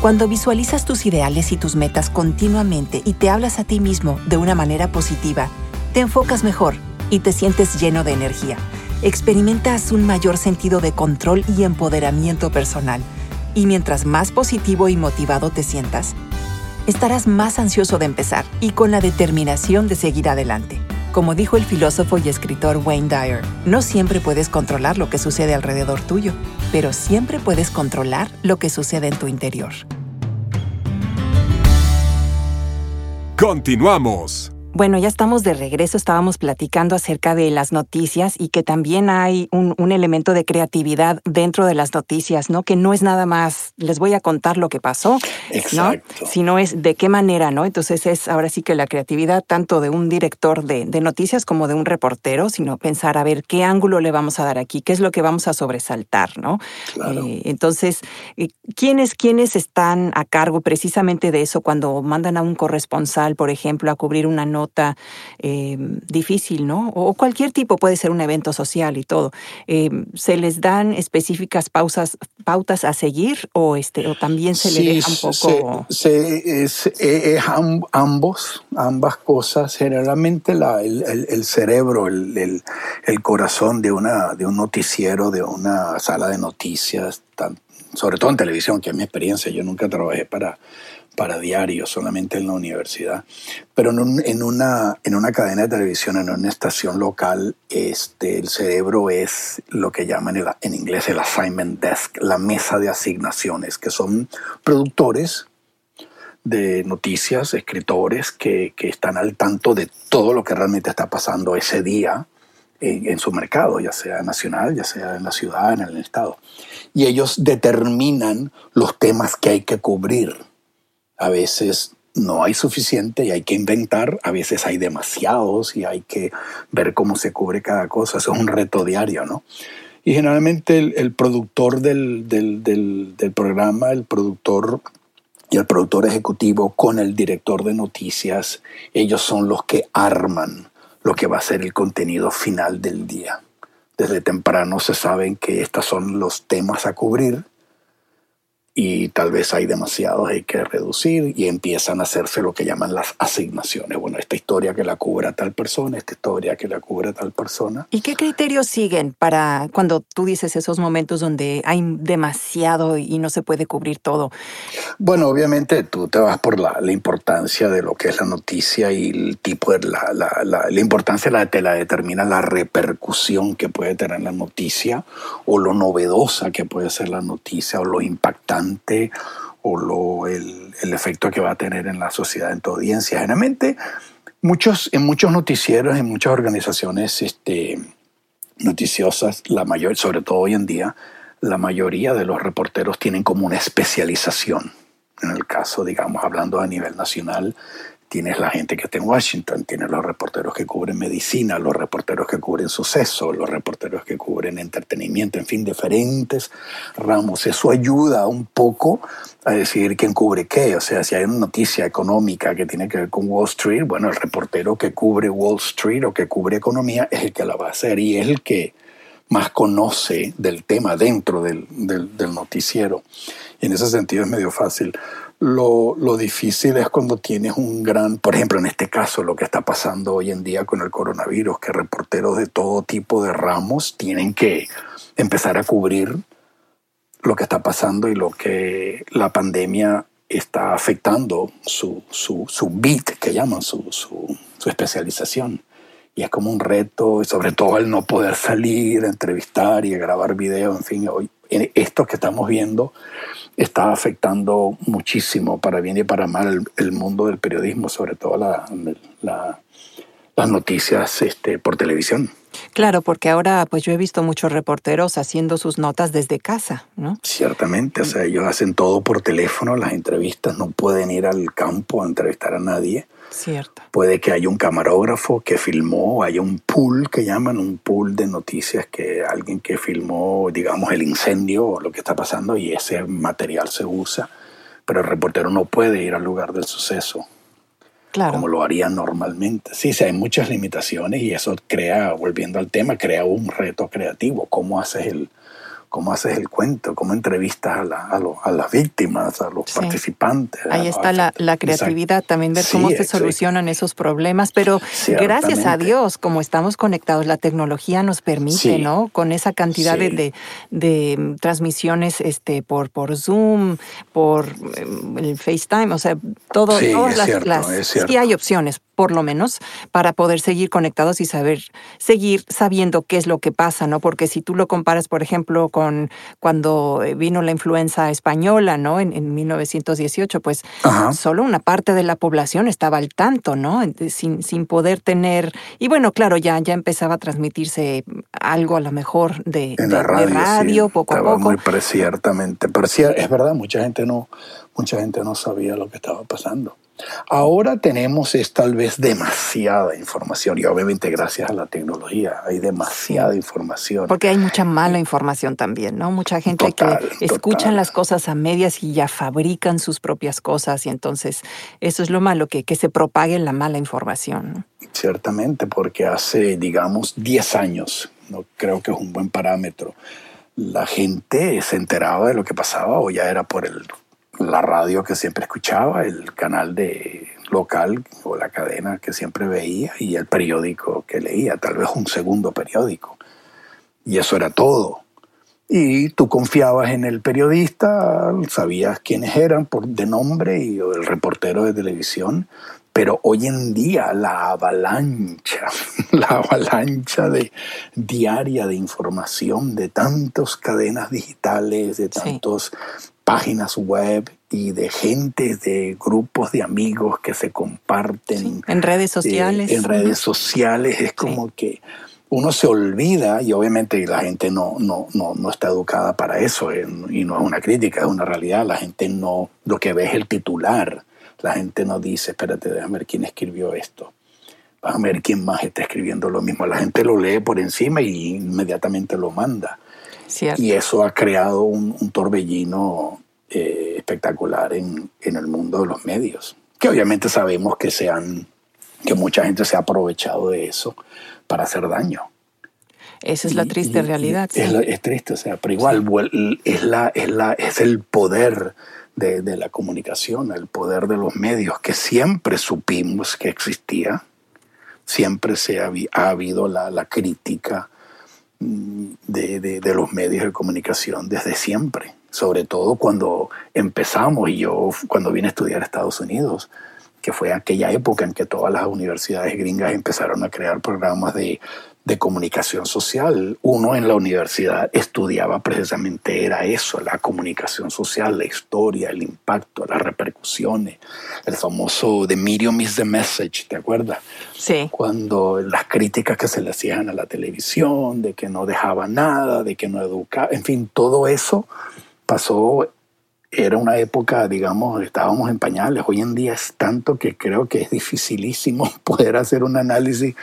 Cuando visualizas tus ideales y tus metas continuamente y te hablas a ti mismo de una manera positiva, te enfocas mejor y te sientes lleno de energía. Experimentas un mayor sentido de control y empoderamiento personal. Y mientras más positivo y motivado te sientas, estarás más ansioso de empezar y con la determinación de seguir adelante. Como dijo el filósofo y escritor Wayne Dyer, no siempre puedes controlar lo que sucede alrededor tuyo, pero siempre puedes controlar lo que sucede en tu interior. Continuamos. Bueno, ya estamos de regreso, estábamos platicando acerca de las noticias y que también hay un, elemento de creatividad dentro de las noticias, ¿no? Que no es nada más, les voy a contar lo que pasó, ¿no? Sino es de qué manera, ¿no? Entonces es ahora sí que la creatividad tanto de un director de, noticias como de un reportero, sino pensar a ver qué ángulo le vamos a dar aquí, qué es lo que vamos a sobresaltar, ¿no? Eh, entonces, eh, ¿quiénes, ¿quiénes están a cargo precisamente de eso cuando mandan a un corresponsal, por ejemplo, a cubrir una nota? Nota eh, difícil, ¿no? O cualquier tipo, puede ser un evento social y todo. Eh, ¿Se les dan específicas pausas, pautas a seguir o, este, o también se le deja un poco...? Se, es, ambos, ambas cosas. Generalmente la, el, cerebro, el, el, corazón de, una, de un noticiero, de una sala de noticias, sobre todo en televisión, que es mi experiencia, yo nunca trabajé para para diario, solamente en la universidad. Pero en, una, en una cadena de televisión, en una estación local, este, el cerebro es lo que llaman en inglés el assignment desk, la mesa de asignaciones, que son productores de noticias, escritores que, están al tanto de todo lo que realmente está pasando ese día en, en, su mercado, ya sea nacional, ya sea en la ciudad, en el estado. Y ellos determinan los temas que hay que cubrir a veces no hay suficiente y hay que inventar, a veces hay demasiados y hay que ver cómo se cubre cada cosa, eso es un reto diario, ¿no? Y generalmente el, productor del, del, programa, el productor y el productor ejecutivo con el director de noticias, ellos son los que arman lo que va a ser el contenido final del día. Desde temprano se saben que estos son los temas a cubrir y tal vez hay demasiados, hay que reducir y empiezan a hacerse lo que llaman las asignaciones. Bueno, esta historia que la cubra tal persona, esta historia que la cubra tal persona. ¿Y qué criterios siguen para cuando tú dices esos momentos donde hay demasiado y no se puede cubrir todo? Bueno, obviamente tú te vas por la, importancia de lo que es la noticia y el tipo de la, la, la, la importancia la, te la determina la repercusión que puede tener la noticia o lo novedosa que puede ser la noticia o lo impactante o lo, el, el, efecto que va a tener en la sociedad, en tu audiencia. Generalmente, muchos, en muchos noticieros, en muchas organizaciones este, noticiosas, la mayor, sobre todo hoy en día, la mayoría de los reporteros tienen como una especialización. En el caso, digamos, hablando a nivel nacional, Tienes la gente que está en Washington, tienes los reporteros que cubren medicina, los reporteros que cubren suceso, los reporteros que cubren entretenimiento, en fin, diferentes ramos. Eso ayuda un poco a decidir quién cubre qué. O sea, si hay una noticia económica que tiene que ver con Wall Street, bueno, el reportero que cubre Wall Street o que cubre economía es el que la va a hacer y es el que más conoce del tema dentro del, del, noticiero. Y en ese sentido es medio fácil. Lo, lo, difícil es cuando tienes un gran, por ejemplo, en este caso, lo que está pasando hoy en día con el coronavirus, que reporteros de todo tipo de ramos tienen que empezar a cubrir lo que está pasando y lo que la pandemia está afectando su, su, su beat, que llaman su, su, su especialización. Y es como un reto, y sobre todo el no poder salir, entrevistar y grabar video, en fin, hoy, esto que estamos viendo está afectando muchísimo para bien y para mal el, mundo del periodismo, sobre todo la, las noticias este, por televisión. Claro, porque ahora pues yo he visto muchos reporteros haciendo sus notas desde casa, ¿no? Ciertamente, o sea, ellos hacen todo por teléfono, las entrevistas, no pueden ir al campo a entrevistar a nadie. Cierto. Puede que haya un camarógrafo que filmó, haya un pool que llaman, un pool de noticias que alguien que filmó, digamos, el incendio o lo que está pasando y ese material se usa, pero el reportero no puede ir al lugar del suceso. Claro. como lo haría normalmente. Sí, sí, hay muchas limitaciones y eso crea, volviendo al tema, crea un reto creativo. ¿Cómo haces el, cómo haces el cuento, cómo entrevistas a, la, a, las víctimas, a los participantes. Ahí está la, la, creatividad, también ver cómo se solucionan esos problemas, pero gracias a Dios, como estamos conectados, la tecnología nos permite, ¿no? Con esa cantidad de, de, transmisiones este, por, por Zoom, por em, el FaceTime, o sea, todo, todas las, las sí hay opciones, por lo menos, para poder seguir conectados y saber, seguir sabiendo qué es lo que pasa, ¿no? Porque si tú lo comparas, por ejemplo, con cuando eh, vino la influenza española, ¿no? En, en 1918, pues solo una parte de la población estaba al tanto, ¿no? Sin, sin poder tener, y bueno, claro, ya, ya empezaba a transmitirse algo a lo mejor de, en la radio, poco a poco. Muy ciertamente, pero sí, es verdad, mucha gente no, mucha gente no sabía lo que estaba pasando. Ahora tenemos es tal vez demasiada información y obviamente gracias a la tecnología hay demasiada información. Porque hay mucha mala información también, ¿no? Mucha gente que escuchan las cosas a medias y ya fabrican sus propias cosas y entonces eso es lo malo, que, que se propague la mala información. Ciertamente, porque hace, digamos, 10 años, no creo que es un buen parámetro, la gente se enteraba de lo que pasaba o ya era por el la radio que siempre escuchaba, el canal de local o la cadena que siempre veía y el periódico que leía, tal vez un segundo periódico. Y eso era todo. Y tú confiabas en el periodista, sabías quiénes eran por, de nombre y el reportero de televisión, pero hoy en día la avalancha, (laughs) la avalancha de, diaria de información de tantas cadenas digitales, de tantos páginas web y de gente, de grupos de amigos que se comparten. En redes sociales. en redes sociales es como que uno se olvida y obviamente la gente no, no, no, no está educada para eso eh, y no es una crítica, es una realidad. La gente no, lo que ve es el titular. La gente no dice, espérate, déjame ver quién escribió esto. Vamos a ver quién más está escribiendo lo mismo. La gente lo lee por encima y inmediatamente lo manda. Y eso ha creado un, torbellino eh, espectacular en, el mundo de los medios, que obviamente sabemos que, que mucha gente se ha aprovechado de eso para hacer daño. Esa es la triste realidad. Es, triste, o sea, pero igual es, la, es, la, es el poder de, la comunicación, el poder de los medios, que siempre supimos que existía, siempre se ha, ha habido la, la crítica de, los medios de comunicación desde siempre, sobre todo cuando empezamos y yo cuando vine a estudiar a Estados Unidos, que fue aquella época en que todas las universidades gringas empezaron a crear programas de de comunicación social. Uno en la universidad estudiaba precisamente era eso, la comunicación social, la historia, el impacto, las repercusiones. El famoso The Medium is the Message, ¿te acuerdas? Sí. Cuando las críticas que se le hacían a la televisión, de que no dejaba nada, de que no educaba, en fin, todo eso pasó era una época, digamos, estábamos en pañales. Hoy en día es tanto que creo que es dificilísimo (laughs) poder hacer un análisis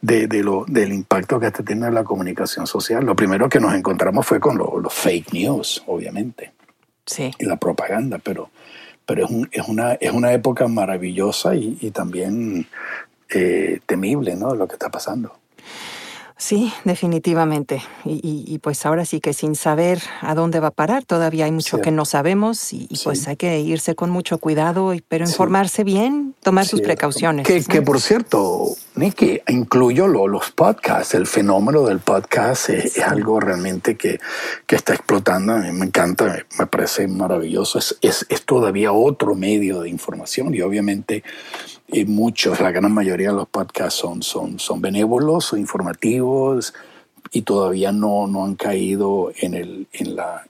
de, lo, del impacto que este tiene la comunicación social. Lo primero que nos encontramos fue con los fake news, obviamente. Sí. Y la propaganda, pero, pero es, es, una, es una época maravillosa y, también eh, temible, ¿no? Lo que está pasando. Sí, definitivamente. Y, pues ahora sí que sin saber a dónde va a parar, todavía hay mucho que no sabemos y, pues hay que irse con mucho cuidado, pero informarse bien, tomar sus precauciones. Que, que, por cierto, Nicky, incluyo los podcasts, el fenómeno del podcast es, algo realmente que, que, está explotando, me encanta, me parece maravilloso, es, es, todavía otro medio de información y obviamente y muchos, la gran mayoría de los podcasts son, son, son benévolos o informativos y todavía no, no han caído en, el, en, la,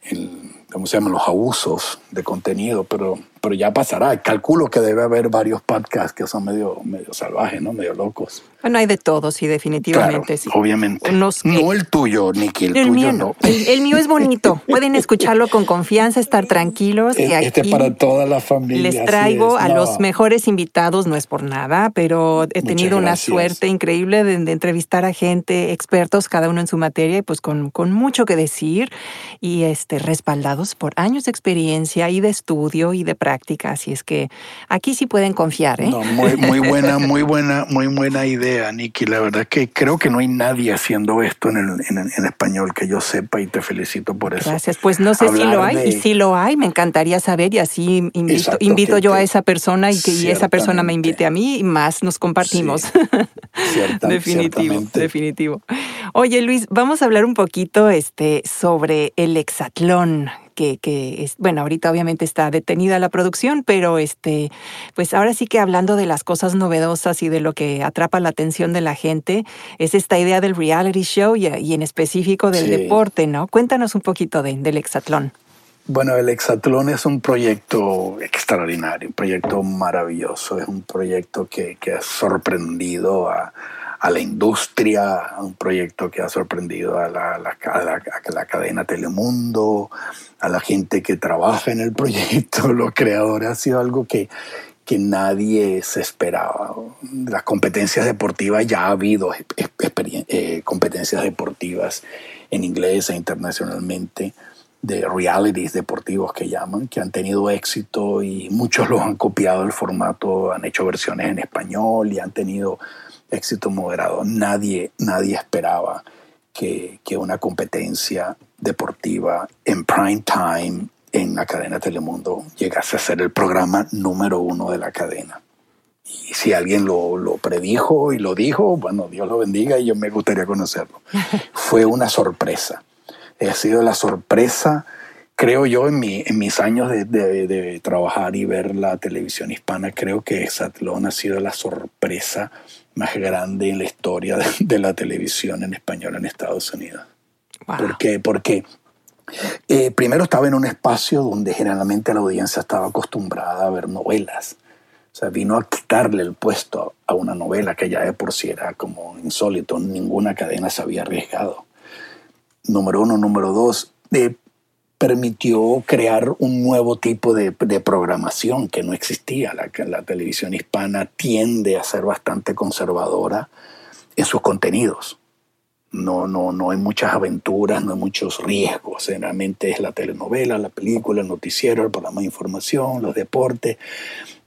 ¿cómo se llaman? Los abusos de contenido, pero pero ya pasará. Calculo que debe haber varios podcasts que son medio, medio salvajes, ¿no? Medio locos. Bueno, hay de todos, sí, definitivamente. sí. Obviamente. no el tuyo, Nicky, el, tuyo mío no. El, mío es bonito. (laughs) Pueden escucharlo con confianza, estar tranquilos. este es para toda la familia. Les traigo a los mejores invitados, no es por nada, pero he tenido una suerte increíble de, entrevistar a gente, expertos, cada uno en su materia, y pues con, con mucho que decir, y este, respaldados por años de experiencia y de estudio y de práctica así es que aquí sí pueden confiar. ¿eh? muy, muy buena, muy buena, muy buena idea, (laughs) Nicky. La verdad es que creo que no hay nadie haciendo esto en, el, en, español que yo sepa y te felicito por eso. Gracias. Pues no sé si lo hay y si lo hay, me encantaría saber y así invito, invito yo a esa persona y que esa persona me invite a mí y más nos compartimos. (laughs) definitivo, definitivo. Oye Luis, vamos a hablar un poquito este, sobre el hexatlón que, es, bueno, ahorita obviamente está detenida la producción, pero este, pues ahora sí que hablando de las cosas novedosas y de lo que atrapa la atención de la gente, es esta idea del reality show y, en específico del deporte, ¿no? Cuéntanos un poquito de, del hexatlón. Bueno, el Hexatlón es un proyecto extraordinario, un proyecto maravilloso, es un proyecto que, que ha sorprendido a, a la industria, un proyecto que ha sorprendido a la, la, cadena Telemundo, a la gente que trabaja en el proyecto, (laughs) los creadores, ha sido algo que, que nadie se esperaba. Las competencias deportivas, ya ha habido eh, competencias deportivas en inglés e internacionalmente de realities deportivos que llaman, que han tenido éxito y muchos los han copiado el formato, han hecho versiones en español y han tenido éxito moderado. Nadie, nadie esperaba que, que una competencia deportiva en prime time en la cadena Telemundo llegase a ser el programa número uno de la cadena. Y si alguien lo, lo, predijo y lo dijo, bueno, Dios lo bendiga y yo me gustaría conocerlo. (laughs) Fue una sorpresa. Ha sido la sorpresa, creo yo, en, mi, en mis años de, de, de, trabajar y ver la televisión hispana, creo que Exatlón ha sido la sorpresa más grande en la historia de, la televisión en español en Estados Unidos. ¿Por qué? Porque eh, primero estaba en un espacio donde generalmente la audiencia estaba acostumbrada a ver novelas. O sea, vino a quitarle el puesto a una novela que ya de por sí era como insólito. Ninguna cadena se había arriesgado. Número uno. Número dos, eh, permitió crear un nuevo tipo de, programación que no existía. La, la, televisión hispana tiende a ser bastante conservadora en sus contenidos. No, no, no hay muchas aventuras, no hay muchos riesgos. Generalmente es la telenovela, la película, el noticiero, el programa de información, los deportes.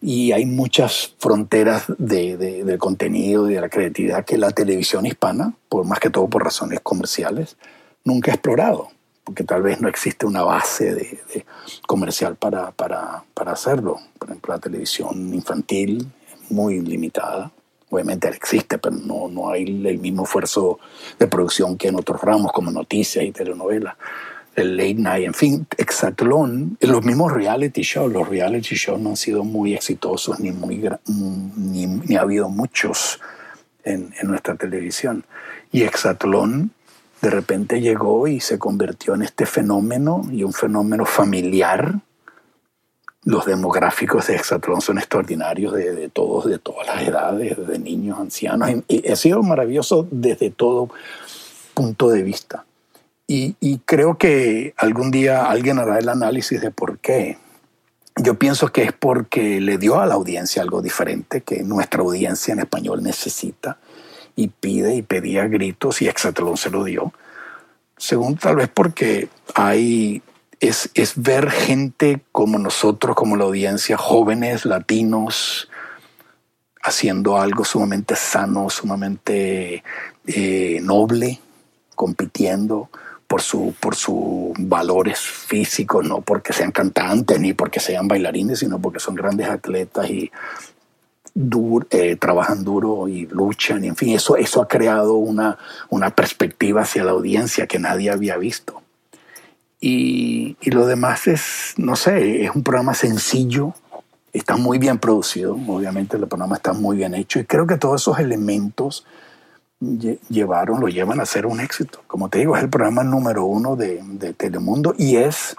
Y hay muchas fronteras de, de, del contenido y de la creatividad que la televisión hispana, por más que todo por razones comerciales, nunca ha explorado porque tal vez no existe una base de, comercial para, para, para, hacerlo. Por ejemplo, la televisión infantil es muy limitada. Obviamente existe, pero no, no hay el mismo esfuerzo de producción que en otros ramos como noticias y telenovelas. El late night, en fin, Exatlón, los mismos reality shows, los reality shows no han sido muy exitosos ni, muy, ni, ni ha habido muchos en, en nuestra televisión. Y Exatlón de repente llegó y se convirtió en este fenómeno y un fenómeno familiar. Los demográficos de Exatlón son extraordinarios de, todos, de todas las edades, de niños, ancianos. Y ha sido maravilloso desde todo punto de vista. Y creo que algún día alguien hará el análisis de por qué. Yo pienso que es porque le dio a la audiencia algo diferente que nuestra audiencia en español necesita y pide y pedía gritos y Exatlón se lo dio. Según tal vez porque hay es, es, ver gente como nosotros, como la audiencia, jóvenes, latinos, haciendo algo sumamente sano, sumamente eh, noble, compitiendo por, su, por sus valores físicos, no porque sean cantantes ni porque sean bailarines, sino porque son grandes atletas y eh, trabajan duro y luchan, y en fin, eso, eso ha creado una, una perspectiva hacia la audiencia que nadie había visto. Y, y, lo demás es, no sé, es un programa sencillo, está muy bien producido, obviamente el programa está muy bien hecho, y creo que todos esos elementos llevaron, lo llevan a ser un éxito. Como te digo, es el programa número uno de, de Telemundo y es,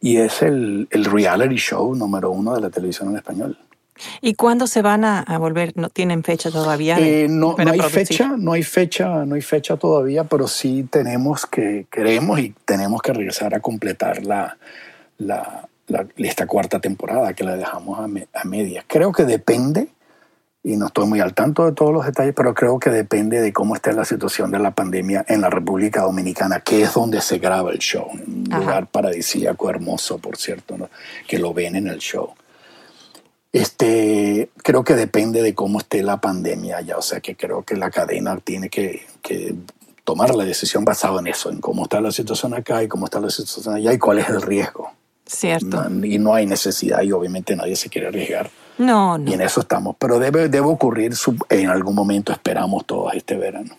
y es el, el reality show número uno de la televisión en español. ¿Y cuándo se van a, volver? ¿No tienen fecha todavía? Eh, no, no hay fecha, no hay fecha, no hay fecha todavía, pero sí tenemos que, queremos y tenemos que regresar a completar la, la, esta cuarta temporada que la dejamos a, a media. Creo que depende, y no estoy muy al tanto de todos los detalles, pero creo que depende de cómo esté la situación de la pandemia en la República Dominicana, que es donde se graba el show. Un lugar paradisíaco, hermoso, por cierto, que lo ven en el show. Este, creo que depende de cómo esté la pandemia ya, o sea que creo que la cadena tiene que, tomar la decisión basada en eso, en cómo está la situación acá y cómo está la situación allá y cuál es el riesgo. Cierto. y no hay necesidad y obviamente nadie se quiere arriesgar. No, no. Y en eso estamos, pero debe, debe ocurrir en algún momento, esperamos todos este verano.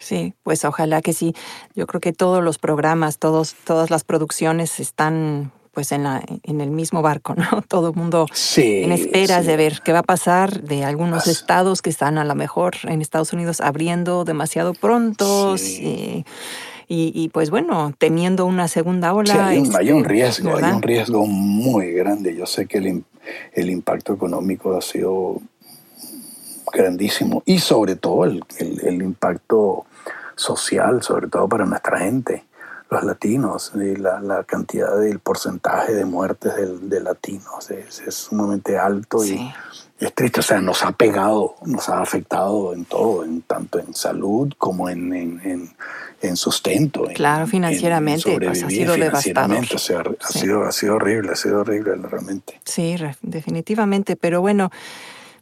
Sí, pues ojalá que sí. Yo creo que todos los programas, todos, todas las producciones están pues en, la, en el mismo barco, ¿no? (laughs) Todo el mundo en esperas de ver qué va a pasar de algunos estados que están a lo mejor en Estados Unidos abriendo demasiado pronto. Y, pues bueno, temiendo una segunda ola. hay, un, hay, un, riesgo, hay un riesgo muy grande. Yo sé que el, el impacto económico ha sido grandísimo. Y sobre todo el, impacto social, sobre todo para nuestra gente, los latinos, la, la cantidad del porcentaje de muertes de, latinos es, sumamente alto y es triste, o sea, nos ha pegado, nos ha afectado en todo, en tanto en salud como en, en, sustento. Claro, financieramente, pues, ha sido devastador. ha, sido, ha sido horrible, ha sido horrible realmente. Sí, definitivamente, pero bueno,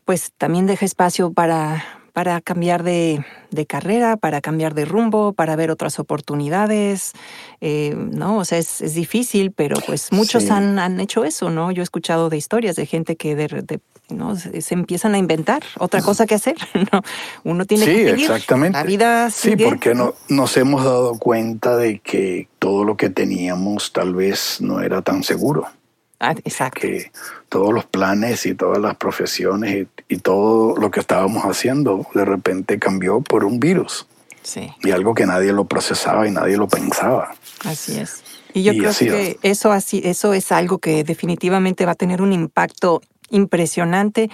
pues también deja espacio para, para cambiar de, carrera, para cambiar de rumbo, para ver otras oportunidades, eh, ¿no? O sea, es, difícil, pero pues muchos han, han, hecho eso, ¿no? Yo he escuchado de historias de gente que de, ¿no? Se, empiezan a inventar otra cosa que hacer. (laughs) ¿no? Uno tiene sí, que exactamente. La vida Sí, porque no, nos hemos dado cuenta de que todo lo que teníamos tal vez no era tan seguro. Ah, exacto. Que todos los planes y todas las profesiones y, todo lo que estábamos haciendo de repente cambió por un virus. Sí. Y algo que nadie lo procesaba y nadie lo pensaba. Así es. Y yo creo que eso, así, eso es algo que definitivamente va a tener un impacto impresionante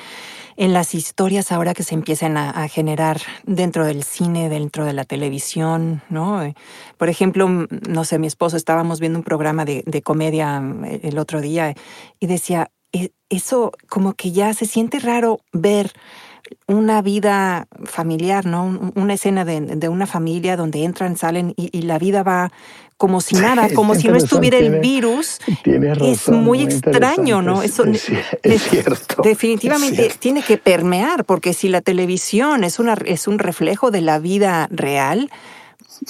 en las historias ahora que se empiezan a, generar dentro del cine, dentro de la televisión, ¿no? Por ejemplo, no sé, mi esposo estábamos viendo un programa de, comedia eh, el otro día y decía, e, eso como que ya se siente raro ver una vida familiar, ¿no? Una escena de, una familia donde entran, salen y, la vida va como si nada, (laughs) como si no estuviera el virus. es muy, extraño, ¿no? Eso es, cierto. Definitivamente tiene que permear, porque si la televisión es, una, es un reflejo de la vida real,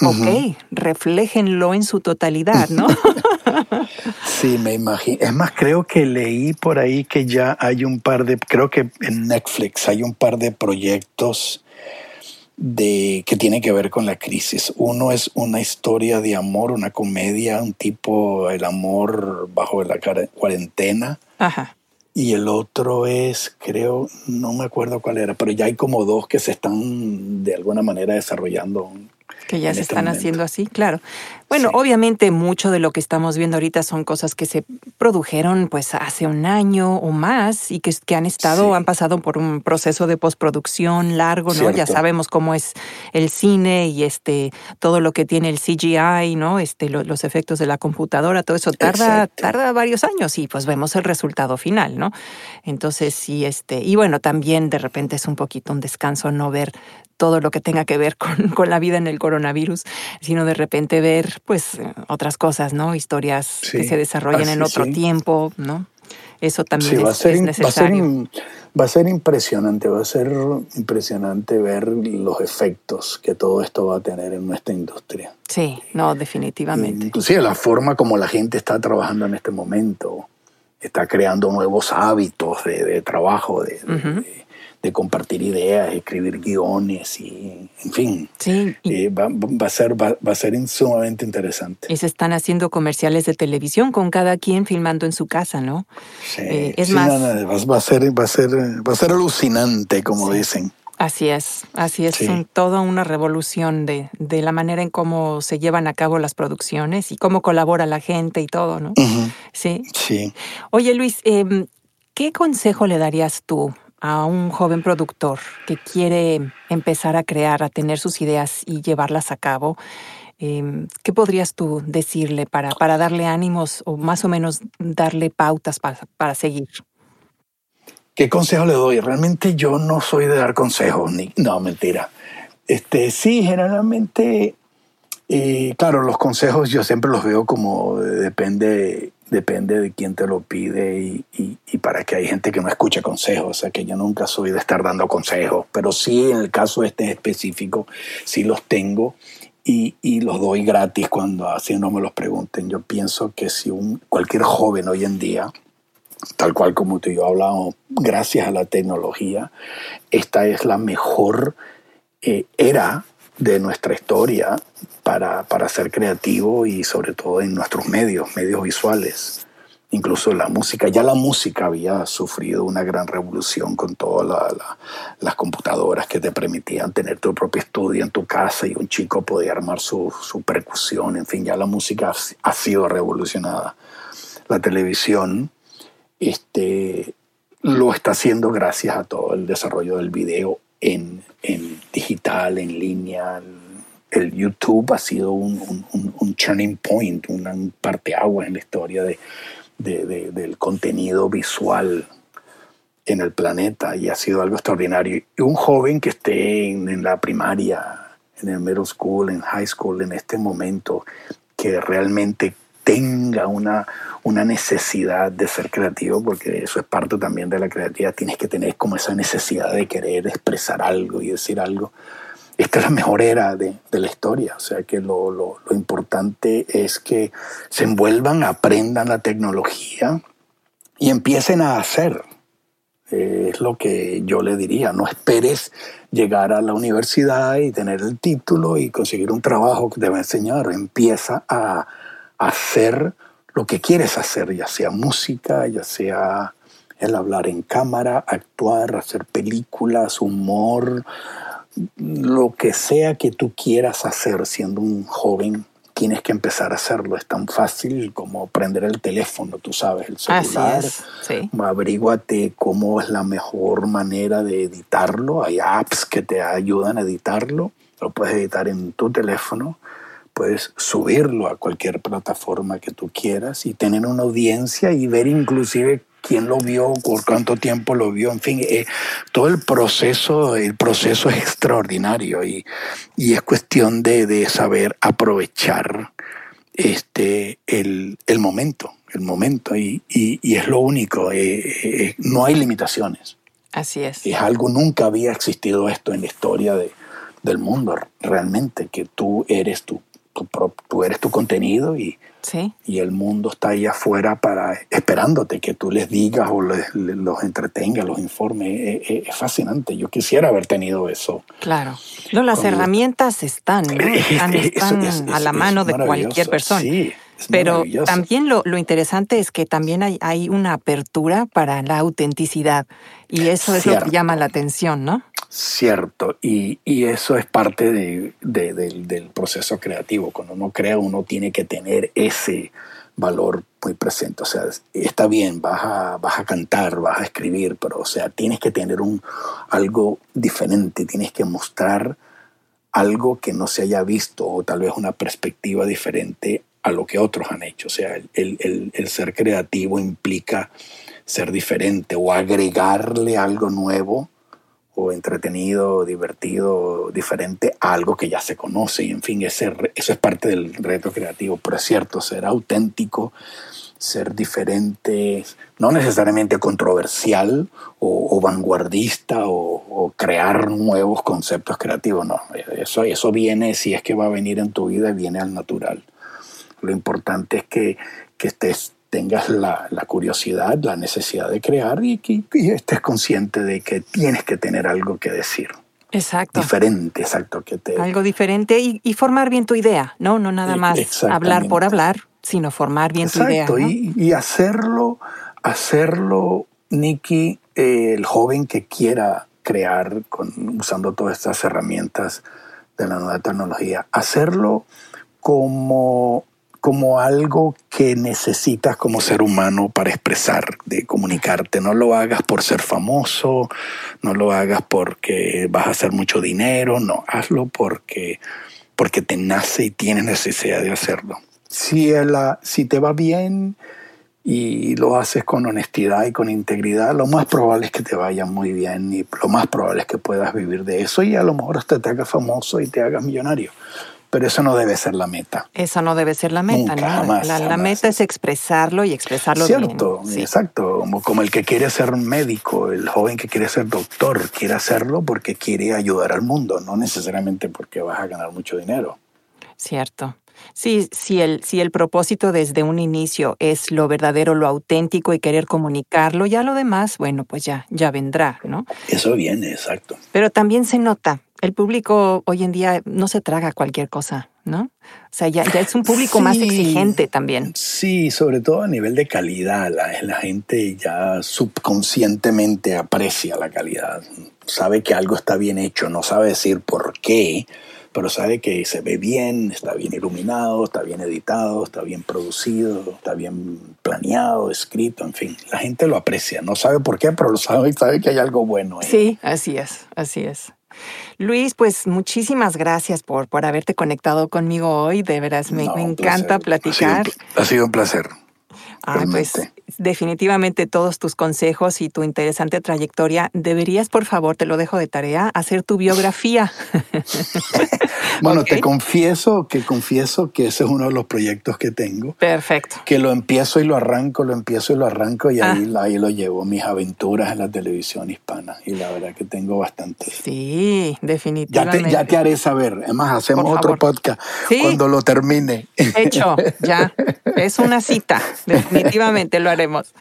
ok, refléjenlo en su totalidad, ¿no? (laughs) (laughs) sí, me imagino. Es más, creo que leí por ahí que ya hay un par de, creo que en Netflix hay un par de proyectos de que tiene que ver con la crisis. Uno es una historia de amor, una comedia, un tipo el amor bajo la cuarentena. Ajá. Y el otro es, creo, no me acuerdo cuál era, pero ya hay como dos que se están de alguna manera desarrollando que ya se este están haciendo así, claro. Bueno, obviamente mucho de lo que estamos viendo ahorita son cosas que se produjeron pues hace un año o más y que, que han estado, han pasado por un proceso de postproducción largo, ¿no? Ya sabemos cómo es el cine y este todo lo que tiene el CGI, ¿no? Este los efectos de la computadora, todo eso tarda tarda varios años y pues vemos el resultado final, ¿no? Entonces, sí este y bueno, también de repente es un poquito un descanso no ver todo lo que tenga que ver con, (laughs) con, la vida en el coronavirus, sino de repente ver pues otras cosas, ¿no? Historias que se desarrollan en otro tiempo, ¿no? Eso también es, ser, necesario. Va a, ser, impresionante, va a ser impresionante ver los efectos que todo esto va a tener en nuestra industria. Sí, no, definitivamente. Inclusive la forma como la gente está trabajando en este momento, está creando nuevos hábitos de, trabajo, de de compartir ideas, escribir guiones y, en fin, sí, eh, va, a ser, va, a ser sumamente interesante. Y se están haciendo comerciales de televisión con cada quien filmando en su casa, ¿no? Sí, eh, es más... va, a ser, va, a ser, va a ser alucinante, como dicen. Así es, así es, toda una revolución de, de, la manera en cómo se llevan a cabo las producciones y cómo colabora la gente y todo, ¿no? Sí. Sí. Oye, Luis, em, ¿qué consejo le darías tú a un joven productor que quiere empezar a crear, a tener sus ideas y llevarlas a cabo, em, ¿qué podrías tú decirle para, para darle ánimos o más o menos darle pautas para, para seguir? ¿Qué consejo le doy? Realmente yo no soy de dar consejos, ni, no, mentira. Este, sí, generalmente, eh, claro, los consejos yo siempre los veo como depende depende de quién te lo pide y, para que hay gente que no escucha consejos, o sea que yo nunca soy de estar dando consejos, pero sí en el caso este específico, sí los tengo y, los doy gratis cuando así no me los pregunten. Yo pienso que si un, cualquier joven hoy en día, tal cual como tú y yo hablamos, gracias a la tecnología, esta es la mejor eh, era de nuestra historia para, para, ser creativo y sobre todo en nuestros medios, medios visuales. Incluso la música, ya la música había sufrido una gran revolución con todas las computadoras que te permitían tener tu propio estudio en tu casa y un chico podía armar su, su percusión, en fin, ya la música ha, sido revolucionada. La televisión este, lo está haciendo gracias a todo el desarrollo del video en, digital, en línea. El YouTube ha sido un, un, turning point, una parteaguas en la historia de, del contenido visual en el planeta y ha sido algo extraordinario. Y un joven que esté en, la primaria, en el middle school, en high school, en este momento, que realmente tenga una, una necesidad de ser creativo, porque eso es parte también de la creatividad, tienes que tener como esa necesidad de querer expresar algo y decir algo. Esta es la mejor era de, de la historia, o sea que lo, lo, lo, importante es que se envuelvan, aprendan la tecnología y empiecen a hacer. es lo que yo le diría, no esperes llegar a la universidad y tener el título y conseguir un trabajo que te va a enseñar, empieza a hacer lo que quieres hacer, ya sea música, ya sea el hablar en cámara, actuar, hacer películas, humor, lo que sea que tú quieras hacer siendo un joven, tienes que empezar a hacerlo. Es tan fácil como prender el teléfono, tú sabes, el celular. Así es, sí. Averíguate cómo es la mejor manera de editarlo. Hay apps que te ayudan a editarlo. Lo puedes editar en tu teléfono puedes subirlo a cualquier plataforma que tú quieras y tener una audiencia y ver inclusive quién lo vio, por cuánto tiempo lo vio, en fin, eh, todo el proceso, el proceso es extraordinario y, y es cuestión de, de, saber aprovechar este, el, el momento, el momento y, y, y es lo único, eh, eh, no hay limitaciones. Así es. Es algo, nunca había existido esto en la historia de, del mundo, realmente, que tú eres tú tú, eres tu contenido y, y el mundo está ahí afuera para esperándote que tú les digas o los entretengas, los informes. Es, fascinante. Yo quisiera haber tenido eso. Claro. No, las herramientas están, (laughs) están, a la mano de cualquier persona. Sí. Pero también lo, lo, interesante es que también hay, hay, una apertura para la autenticidad y eso es lo que llama la atención, ¿no? Cierto, y, y eso es parte de, del, proceso creativo. Cuando uno crea, uno tiene que tener ese valor muy presente. O sea, está bien, vas a, vas a cantar, vas a escribir, pero o sea, tienes que tener un, algo diferente, tienes que mostrar algo que no se haya visto o tal vez una perspectiva diferente a lo que otros han hecho. O sea, el, el ser creativo implica ser diferente o agregarle algo nuevo o entretenido, divertido, diferente a algo que ya se conoce. Y en fin, ese, eso es parte del reto creativo. Pero es cierto, ser auténtico, ser diferente, no necesariamente controversial o, vanguardista o, crear nuevos conceptos creativos, no. Eso, eso viene, si es que va a venir en tu vida, viene al natural. Lo importante es que, que estés tengas la, curiosidad, la necesidad de crear y que estés consciente de que tienes que tener algo que decir. Exacto. Diferente, exacto. Que te... Algo diferente y, formar bien tu idea, ¿no? No nada más hablar por hablar, sino formar bien tu idea. Exacto, y, hacerlo, hacerlo, Nicky, el joven que quiera crear con, usando todas estas herramientas de la nueva tecnología, hacerlo como como algo que necesitas como ser humano para expresar, de comunicarte. No lo hagas por ser famoso, no lo hagas porque vas a hacer mucho dinero, no, hazlo porque, porque te nace y tienes necesidad de hacerlo. Si, la, si te va bien y lo haces con honestidad y con integridad, lo más probable es que te vaya muy bien y lo más probable es que puedas vivir de eso y a lo mejor hasta te hagas famoso y te hagas millonario pero eso no debe ser la meta. Eso no debe ser la meta, ¿no? la, meta es expresarlo y expresarlo Cierto, bien. exacto. Como, como el que quiere ser médico, el joven que quiere ser doctor, quiere hacerlo porque quiere ayudar al mundo, no necesariamente porque vas a ganar mucho dinero. Cierto. Sí, si el, si el propósito desde un inicio es lo verdadero, lo auténtico y querer comunicarlo, ya lo demás, bueno, pues ya, ya vendrá, ¿no? Eso viene, exacto. Pero también se nota, el público hoy en día no se traga cualquier cosa, ¿no? O sea, ya, es un público más exigente también. Sí, sobre todo a nivel de calidad. La, la, gente ya subconscientemente aprecia la calidad. Sabe que algo está bien hecho, no sabe decir por qué, pero sabe que se ve bien, está bien iluminado, está bien editado, está bien producido, está bien planeado, escrito, en fin. La gente lo aprecia, no sabe por qué, pero lo sabe y sabe que hay algo bueno. Ahí. Sí, así es, así es. Luis, pues muchísimas gracias por, por haberte conectado conmigo hoy. De veras, me, me encanta platicar. Ha sido, un placer. Ah, pues definitivamente todos tus consejos y tu interesante trayectoria, deberías, por favor, te lo dejo de tarea, hacer tu biografía. (laughs) bueno, te confieso que confieso que ese es uno de los proyectos que tengo. Perfecto. Que lo empiezo y lo arranco, lo empiezo y lo arranco y ahí, ah. ahí lo llevo, mis aventuras en la televisión hispana. Y la verdad que tengo bastante. Sí, definitivamente. Ya te, haré saber. Además, hacemos otro podcast cuando lo termine. Hecho, ya. (laughs) Es una cita. Definitivamente lo haremos.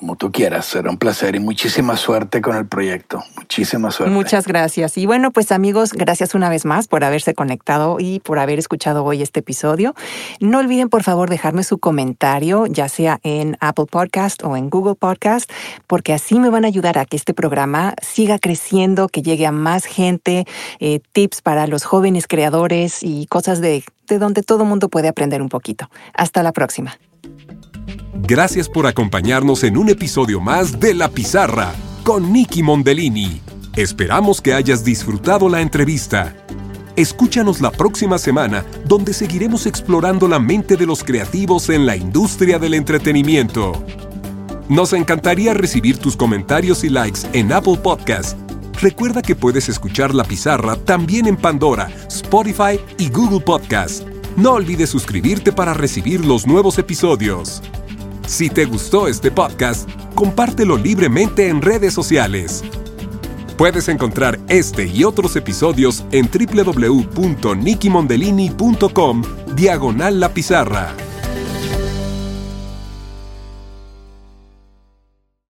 Como tú quieras, será un placer y muchísima suerte con el proyecto. Muchísima suerte. Muchas gracias. Y bueno, pues amigos, gracias una vez más por haberse conectado y por haber escuchado hoy este episodio. No olviden por favor dejarme su comentario, ya sea en Apple Podcast o en Google Podcast, porque así me van a ayudar a que este programa siga creciendo, que llegue a más gente, eh, tips para los jóvenes creadores y cosas de, de donde todo mundo puede aprender un poquito. Hasta la próxima. Gracias por acompañarnos en un episodio más de La Pizarra con Nicky Mondellini. Esperamos que hayas disfrutado la entrevista. Escúchanos la próxima semana donde seguiremos explorando la mente de los creativos en la industria del entretenimiento. Nos encantaría recibir tus comentarios y likes en Apple Podcast. Recuerda que puedes escuchar La Pizarra también en Pandora, Spotify y Google Podcast. No olvides suscribirte para recibir los nuevos episodios. Si te gustó este podcast, compártelo libremente en redes sociales. Puedes encontrar este y otros episodios en www.nikimondelini.com diagonal la pizarra.